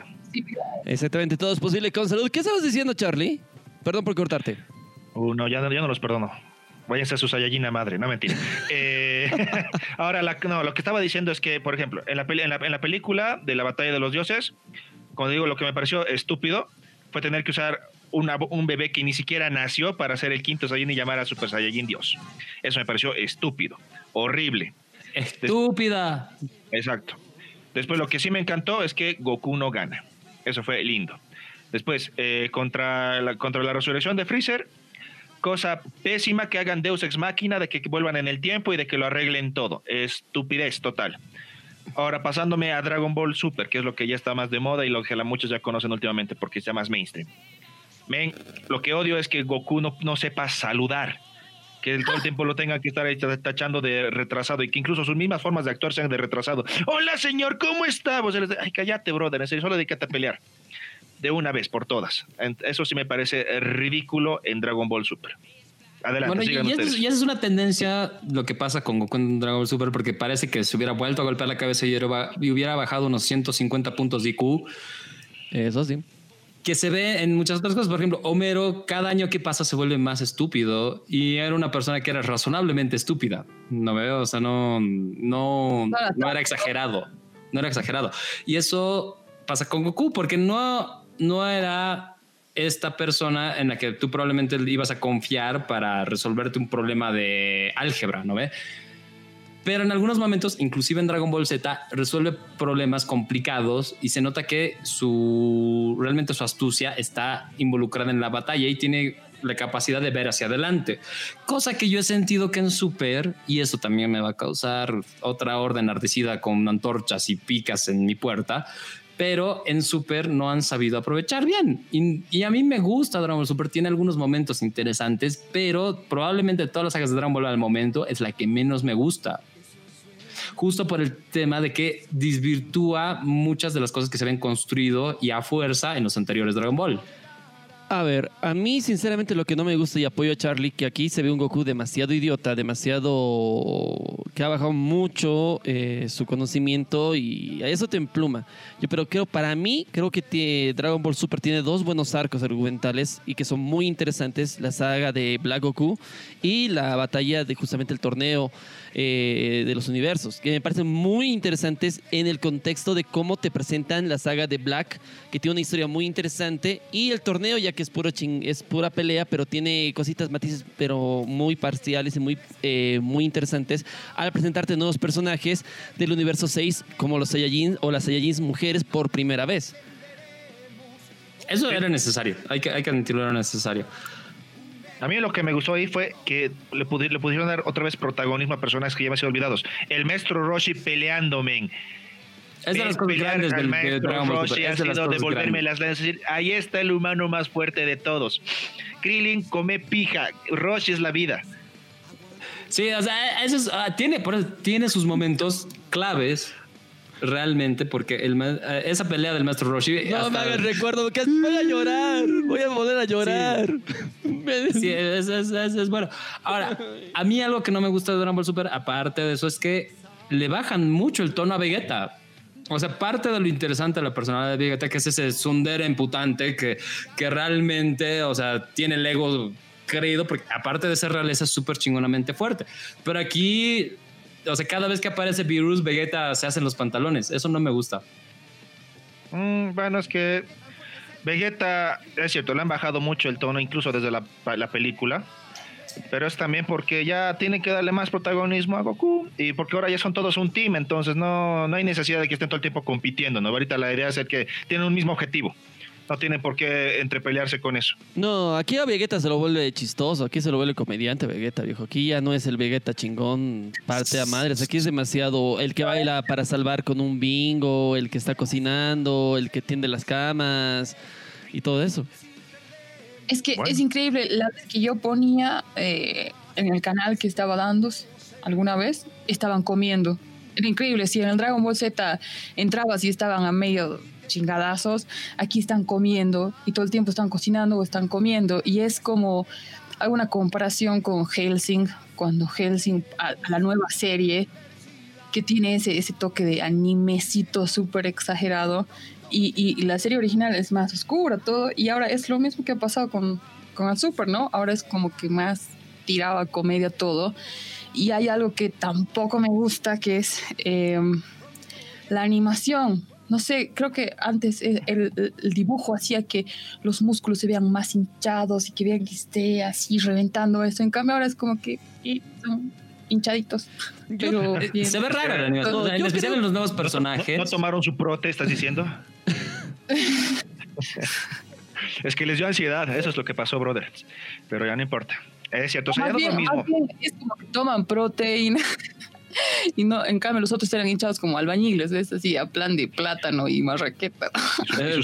Exactamente, todo es posible con salud. ¿Qué estabas diciendo, Charlie? Perdón por cortarte.
Uh, no, ya, ya no los perdono. Váyanse a su Saiyajina madre, no mentira. Eh, ahora, no, lo que estaba diciendo es que, por ejemplo, en la, en, la, película de la batalla de los dioses, como digo, lo que me pareció estúpido fue tener que usar un bebé que ni siquiera nació para ser el quinto Saiyajin y llamar a Super Saiyajin Dios. Eso me pareció estúpido, horrible.
Estúpida.
Exacto. Después lo que sí me encantó es que Goku no gana. Eso fue lindo. Después, eh, contra, la, contra la resurrección de Freezer, cosa pésima que hagan Deus Ex Máquina, de que vuelvan en el tiempo y de que lo arreglen todo. Estupidez total. Ahora, pasándome a Dragon Ball Super, que es lo que ya está más de moda y lo que la muchos ya conocen últimamente porque está más mainstream. Men, lo que odio es que Goku no, no sepa saludar. Que todo el tiempo lo tenga que estar tachando de retrasado y que incluso sus mismas formas de actuar sean de retrasado. Hola, señor, ¿cómo está? Ay, cállate, brother. En serio, solo dedícate a pelear de una vez por todas. Eso sí me parece ridículo en Dragon Ball Super. Adelante, bueno,
y, y, esa es una tendencia lo que pasa con Goku en Dragon Ball Super, porque parece que se hubiera vuelto a golpear la cabeza y hubiera bajado unos 150 puntos de IQ.
Eso sí.
Que se ve en muchas otras cosas. Por ejemplo, Homero, cada año que pasa se vuelve más estúpido y era una persona que era razonablemente estúpida. No veo, o sea, no, no, no era exagerado. No era exagerado. Y eso pasa con Goku, porque no no era esta persona en la que tú probablemente ibas a confiar para resolverte un problema de álgebra, ¿no ve? Pero en algunos momentos, inclusive en Dragon Ball Z, resuelve problemas complicados y se nota que su realmente su astucia está involucrada en la batalla y tiene la capacidad de ver hacia adelante, cosa que yo he sentido que en Super, y eso también me va a causar otra orden ardecida con antorchas y picas en mi puerta, pero en Super no han sabido aprovechar bien. Y, a mí me gusta Dragon Ball Super, tiene algunos momentos interesantes, pero probablemente todas las sagas de Dragon Ball al momento es la que menos me gusta. Justo por el tema de que desvirtúa muchas de las cosas que se ven construido y a fuerza en los anteriores Dragon Ball.
A ver, a mí sinceramente lo que no me gusta y apoyo a Charlie, que aquí se ve un Goku demasiado idiota, demasiado... que ha bajado mucho eh, su conocimiento y a eso te empluma. Yo pero creo, para mí, creo que Dragon Ball Super tiene dos buenos arcos argumentales y que son muy interesantes, la saga de Black Goku y la batalla de justamente el torneo eh, de los universos, que me parecen muy interesantes en el contexto de cómo te presentan la saga de Black, que tiene una historia muy interesante, y el torneo, ya que es, puro es pura pelea, pero tiene cositas, matices, pero muy parciales y muy, eh, muy interesantes, al presentarte nuevos personajes del universo 6, como los Saiyajins o las Saiyajins mujeres por primera vez.
Eso era necesario, hay que, hay que admitirlo, era necesario.
A mí lo que me gustó ahí fue que le, pudieron dar otra vez protagonismo a personas que ya me sido olvidados. El maestro Roshi peleando, men.
Es de las cosas grandes del
maestro Roshi ha sido devolverme las lanzas. Ahí está el humano más fuerte de todos. Krillin come pija. Roshi es la vida.
Sí, o sea, eso ah, tiene, tiene sus momentos claves realmente porque el, eh, esa pelea del maestro Roshi.
No me hagas recuerdo, que voy a llorar, voy a volver a llorar.
Sí, es, es, es, bueno. Ahora, a mí algo que no me gusta de Dragon Ball Super, aparte de eso, es que le bajan mucho el tono a Vegeta. O sea, parte de lo interesante de la personalidad de Vegeta, que es ese Sundere emputante que, que realmente, o sea, tiene el ego creído, porque aparte de ser realeza es súper chingonamente fuerte. Pero aquí o sea, cada vez que aparece Virus, Vegeta se hacen los pantalones. Eso no me gusta.
Mm, bueno, es que Vegeta, es cierto, le han bajado mucho el tono, incluso desde la, película. Pero es también porque ya tienen que darle más protagonismo a Goku y porque ahora ya son todos un team, entonces no, no hay necesidad de que estén todo el tiempo compitiendo, ¿no? Ahorita la idea es que tienen un mismo objetivo no tiene por qué entrepelearse con eso.
No, aquí a Vegeta se lo vuelve chistoso, aquí se lo vuelve comediante Vegeta, viejo. Aquí ya no es el Vegeta chingón, parte a madres. Aquí es demasiado el que baila para salvar con un bingo, el que está cocinando, el que tiende las camas y todo eso.
Es que es increíble, la vez que yo ponía eh, en el canal que estaba dando alguna vez, estaban comiendo. Era increíble, si en el Dragon Ball Z entrabas y estaban a medio chingadazos, aquí están comiendo y todo el tiempo están cocinando o están comiendo. Y es como alguna comparación con Helsing, cuando Helsing, a, la nueva serie, que tiene ese, ese toque de animecito súper exagerado y, y, la serie original es más oscura todo y ahora es lo mismo que ha pasado con, con el Super, ¿no? Ahora es como que más tiraba comedia todo. Y hay algo que tampoco me gusta que es em, la animación no sé, creo que antes el, dibujo hacía que los músculos se vean más hinchados y que vean que esté así reventando eso. En cambio ahora es como que son hinchaditos. Pero
eh, se ve raro en especial en los nuevos personajes.
¿No, tomaron su prote, estás diciendo? es que les dio ansiedad, eso es lo que pasó, brother. Pero ya no importa. Es cierto, o sea, ya no es lo mismo.
es como que toman proteína. Y no, en cambio, los otros eran hinchados como albañiles, ¿ves? Así, a plan de plátano y marraqueta.
Eh,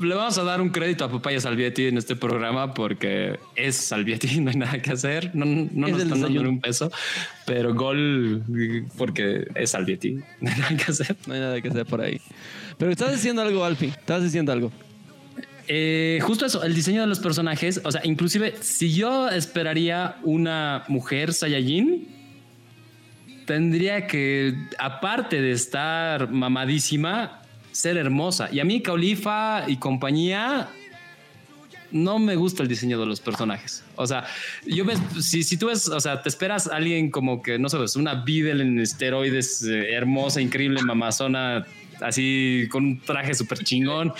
le vamos a dar un crédito a Papaya Salvietti en este programa porque es Salvietti, no hay nada que hacer. No, no nos están dando un peso, pero gol porque es Salvietti, no hay nada que hacer.
No hay nada que hacer por ahí. Pero estás diciendo algo, Alfi, estás diciendo algo.
Eh, justo eso, el diseño de los personajes, o sea, inclusive si yo esperaría una mujer Saiyajin, tendría que, aparte de estar mamadísima, ser hermosa. Y a mí, Caulifa y compañía, no me gusta el diseño de los personajes. O sea, yo me, si, si tú ves, o sea, te esperas a alguien como que, no sabes, una Beadle en esteroides, eh, hermosa, increíble, mamazona, así con un traje súper chingón.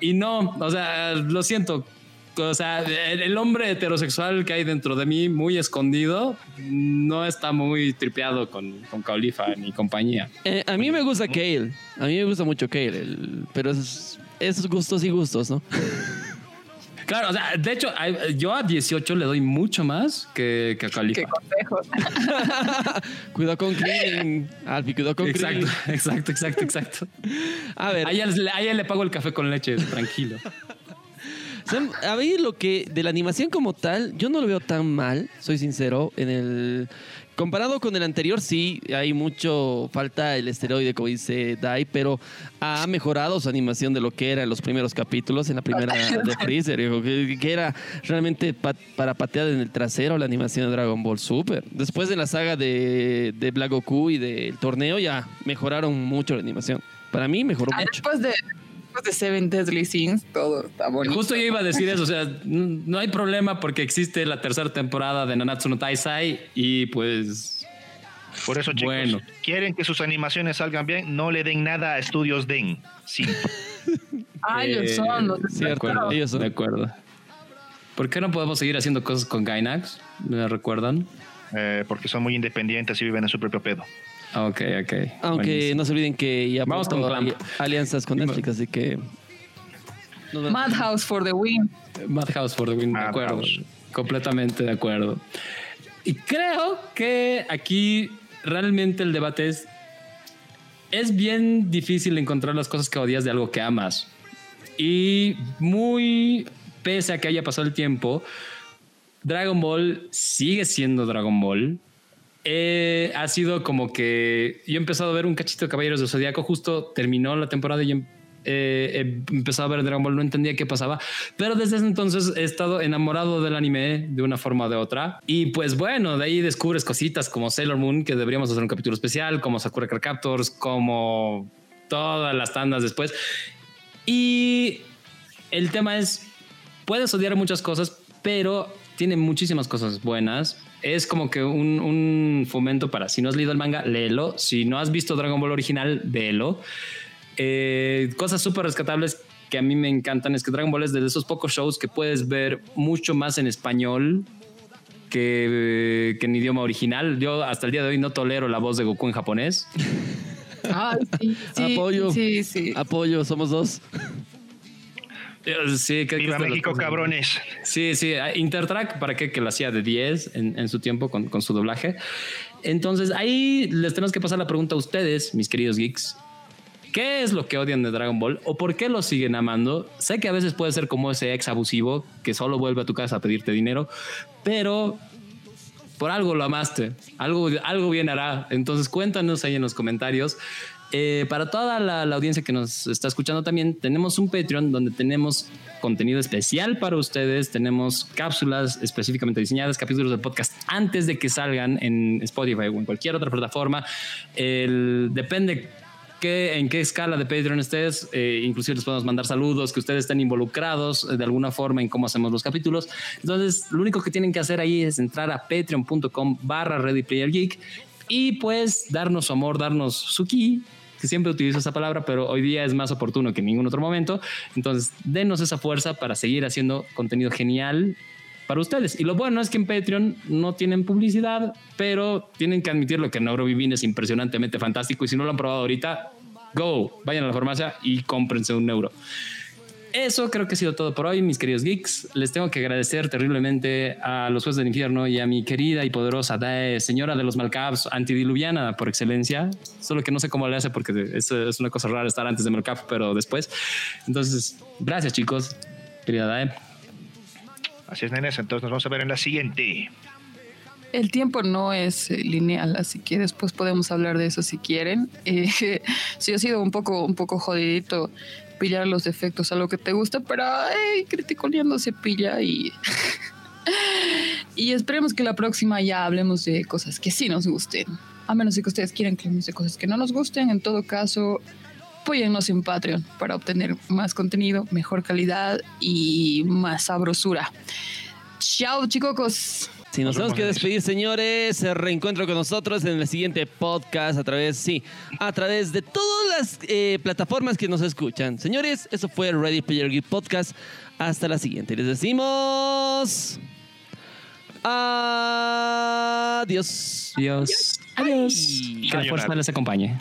Y no, o sea, lo siento, o sea, el, hombre heterosexual que hay dentro de mí, muy escondido, no está muy tripeado con, con Caulifa ni compañía.
Eh, a mí me gusta Kale. A mí me gusta mucho Kale, pero esos, esos gustos y gustos, ¿no?
Claro, o sea, de hecho, yo a 18 le doy mucho más que, que a Califa.
Qué consejos.
cuidado con Krillin. Alfi, cuidado con
exacto, Exacto, exacto, exacto, A ver. A ella, le pago el café con leche, tranquilo.
A mí lo que de la animación como tal, yo no lo veo tan mal, soy sincero. En el comparado con el anterior, sí, hay mucho falta el esteroide, como dice Dai, pero ha mejorado su animación de lo que era en los primeros capítulos, en la primera de Freezer, que, era realmente para patear en el trasero la animación de Dragon Ball Super. Después de la saga de, de Black Goku y del torneo, ya mejoraron mucho la animación. Para mí mejoró mucho.
Después de de Seven Deadly Sins, todo está bonito.
Justo yo iba a decir eso, o sea, no hay problema porque existe la tercera temporada de Nanatsu no Taisai y pues...
Por eso, chicos, bueno. quieren que sus animaciones salgan bien, no le den nada a Estudios Den. Sí.
ah, ellos son los
de acuerdo, ellos son. De acuerdo. ¿Por qué no podemos seguir haciendo cosas con Gainax? ¿Me recuerdan?
Eh, porque son muy independientes y viven en su propio pedo.
Ok, ok.
Aunque no se olviden que ya
vamos con
alianzas con Netflix, así que.
Madhouse for the win.
Madhouse for the win, de acuerdo. Completamente de acuerdo. Y creo que aquí realmente el debate es. Es bien difícil encontrar las cosas que odias de algo que amas. Y muy pese a que haya pasado el tiempo, Dragon Ball sigue siendo Dragon Ball eh, ha sido como que yo he empezado a ver un cachito de Caballeros del Zodíaco, justo terminó la temporada y yo eh, he empezado a ver Dragon Ball, no entendía qué pasaba, pero desde entonces he estado enamorado del anime de una forma o de otra. Y pues bueno, de ahí descubres cositas como Sailor Moon, que deberíamos hacer un capítulo especial, como Sakura Card Captors, como todas las tandas después. Y el tema es, puedes odiar muchas cosas, pero tiene muchísimas cosas buenas. Es como que un, un fomento para, si no has leído el manga, léelo. Si no has visto Dragon Ball original, véelo. Eh, cosas súper rescatables que a mí me encantan es que Dragon Ball es de esos pocos shows que puedes ver mucho más en español que, que en idioma original. Yo hasta el día de hoy no tolero la voz de Goku en japonés.
Ah, sí, sí,
Apoyo.
Sí, sí.
Apoyo, somos dos.
Sí, que, que
Viva
las
México, cabrones.
Sí, sí, a- Intertrack, ¿para qué? Que lo hacía de 10 en, en su tiempo con, con su doblaje. Entonces, ahí les tenemos que pasar la pregunta a ustedes, mis queridos geeks. ¿Qué es lo que odian de Dragon Ball o por qué lo siguen amando? Sé que a veces puede ser como ese ex abusivo que solo vuelve a tu casa a pedirte dinero, pero por algo lo amaste, algo, algo bien hará. Entonces cuéntanos ahí en los comentarios. Eh, para toda la, la audiencia que nos está escuchando también, tenemos un Patreon donde tenemos contenido especial para ustedes, tenemos cápsulas específicamente diseñadas, capítulos del podcast antes de que salgan en Spotify o en cualquier otra plataforma. El, depende qué, en qué escala de Patreon estés, eh, inclusive les podemos mandar saludos, que ustedes estén involucrados eh, de alguna forma en cómo hacemos los capítulos. Entonces, lo único que tienen que hacer ahí es entrar a patreon.com barra y pues darnos su amor, darnos su ki, que siempre utilizo esa palabra, pero hoy día es más oportuno que en ningún otro momento. Entonces, denos esa fuerza para seguir haciendo contenido genial para ustedes. Y lo bueno es que en Patreon no tienen publicidad, pero tienen que admitir lo que Neurovivin es impresionantemente fantástico. Y si no lo han probado ahorita, go, vayan a la farmacia y cómprense un euro. Eso creo que ha sido todo por hoy, mis queridos geeks. Les tengo que agradecer terriblemente a los jueces del infierno y a mi querida y poderosa Dae, señora de los Malcaps, antidiluviana por excelencia. Solo que no sé cómo le hace porque es, es una cosa rara estar antes de Malcap, pero después. Entonces, gracias chicos, querida Dae.
Así es, nenes. Entonces nos vamos a ver en la siguiente.
El tiempo no es eh, lineal, así que después podemos hablar de eso si quieren. Eh, sí ha sido un poco, un poco jodidito pillar los defectos a lo que te gusta, pero hey, criticoneando se pilla y... y esperemos que la próxima ya hablemos de cosas que sí nos gusten. A menos que ustedes quieran que hablemos de cosas que no nos gusten, en todo caso, apóyennos en Patreon para obtener más contenido, mejor calidad y más sabrosura. Chao, chicos.
Si nos tenemos que despedir, señores, se reencuentro con nosotros en el siguiente podcast a través, sí, a través de todas las eh, plataformas que nos escuchan. Señores, eso fue el Ready Player Geek Podcast. Hasta la siguiente. Les decimos. Adiós.
Adiós. Adiós. Que la fuerza les acompañe.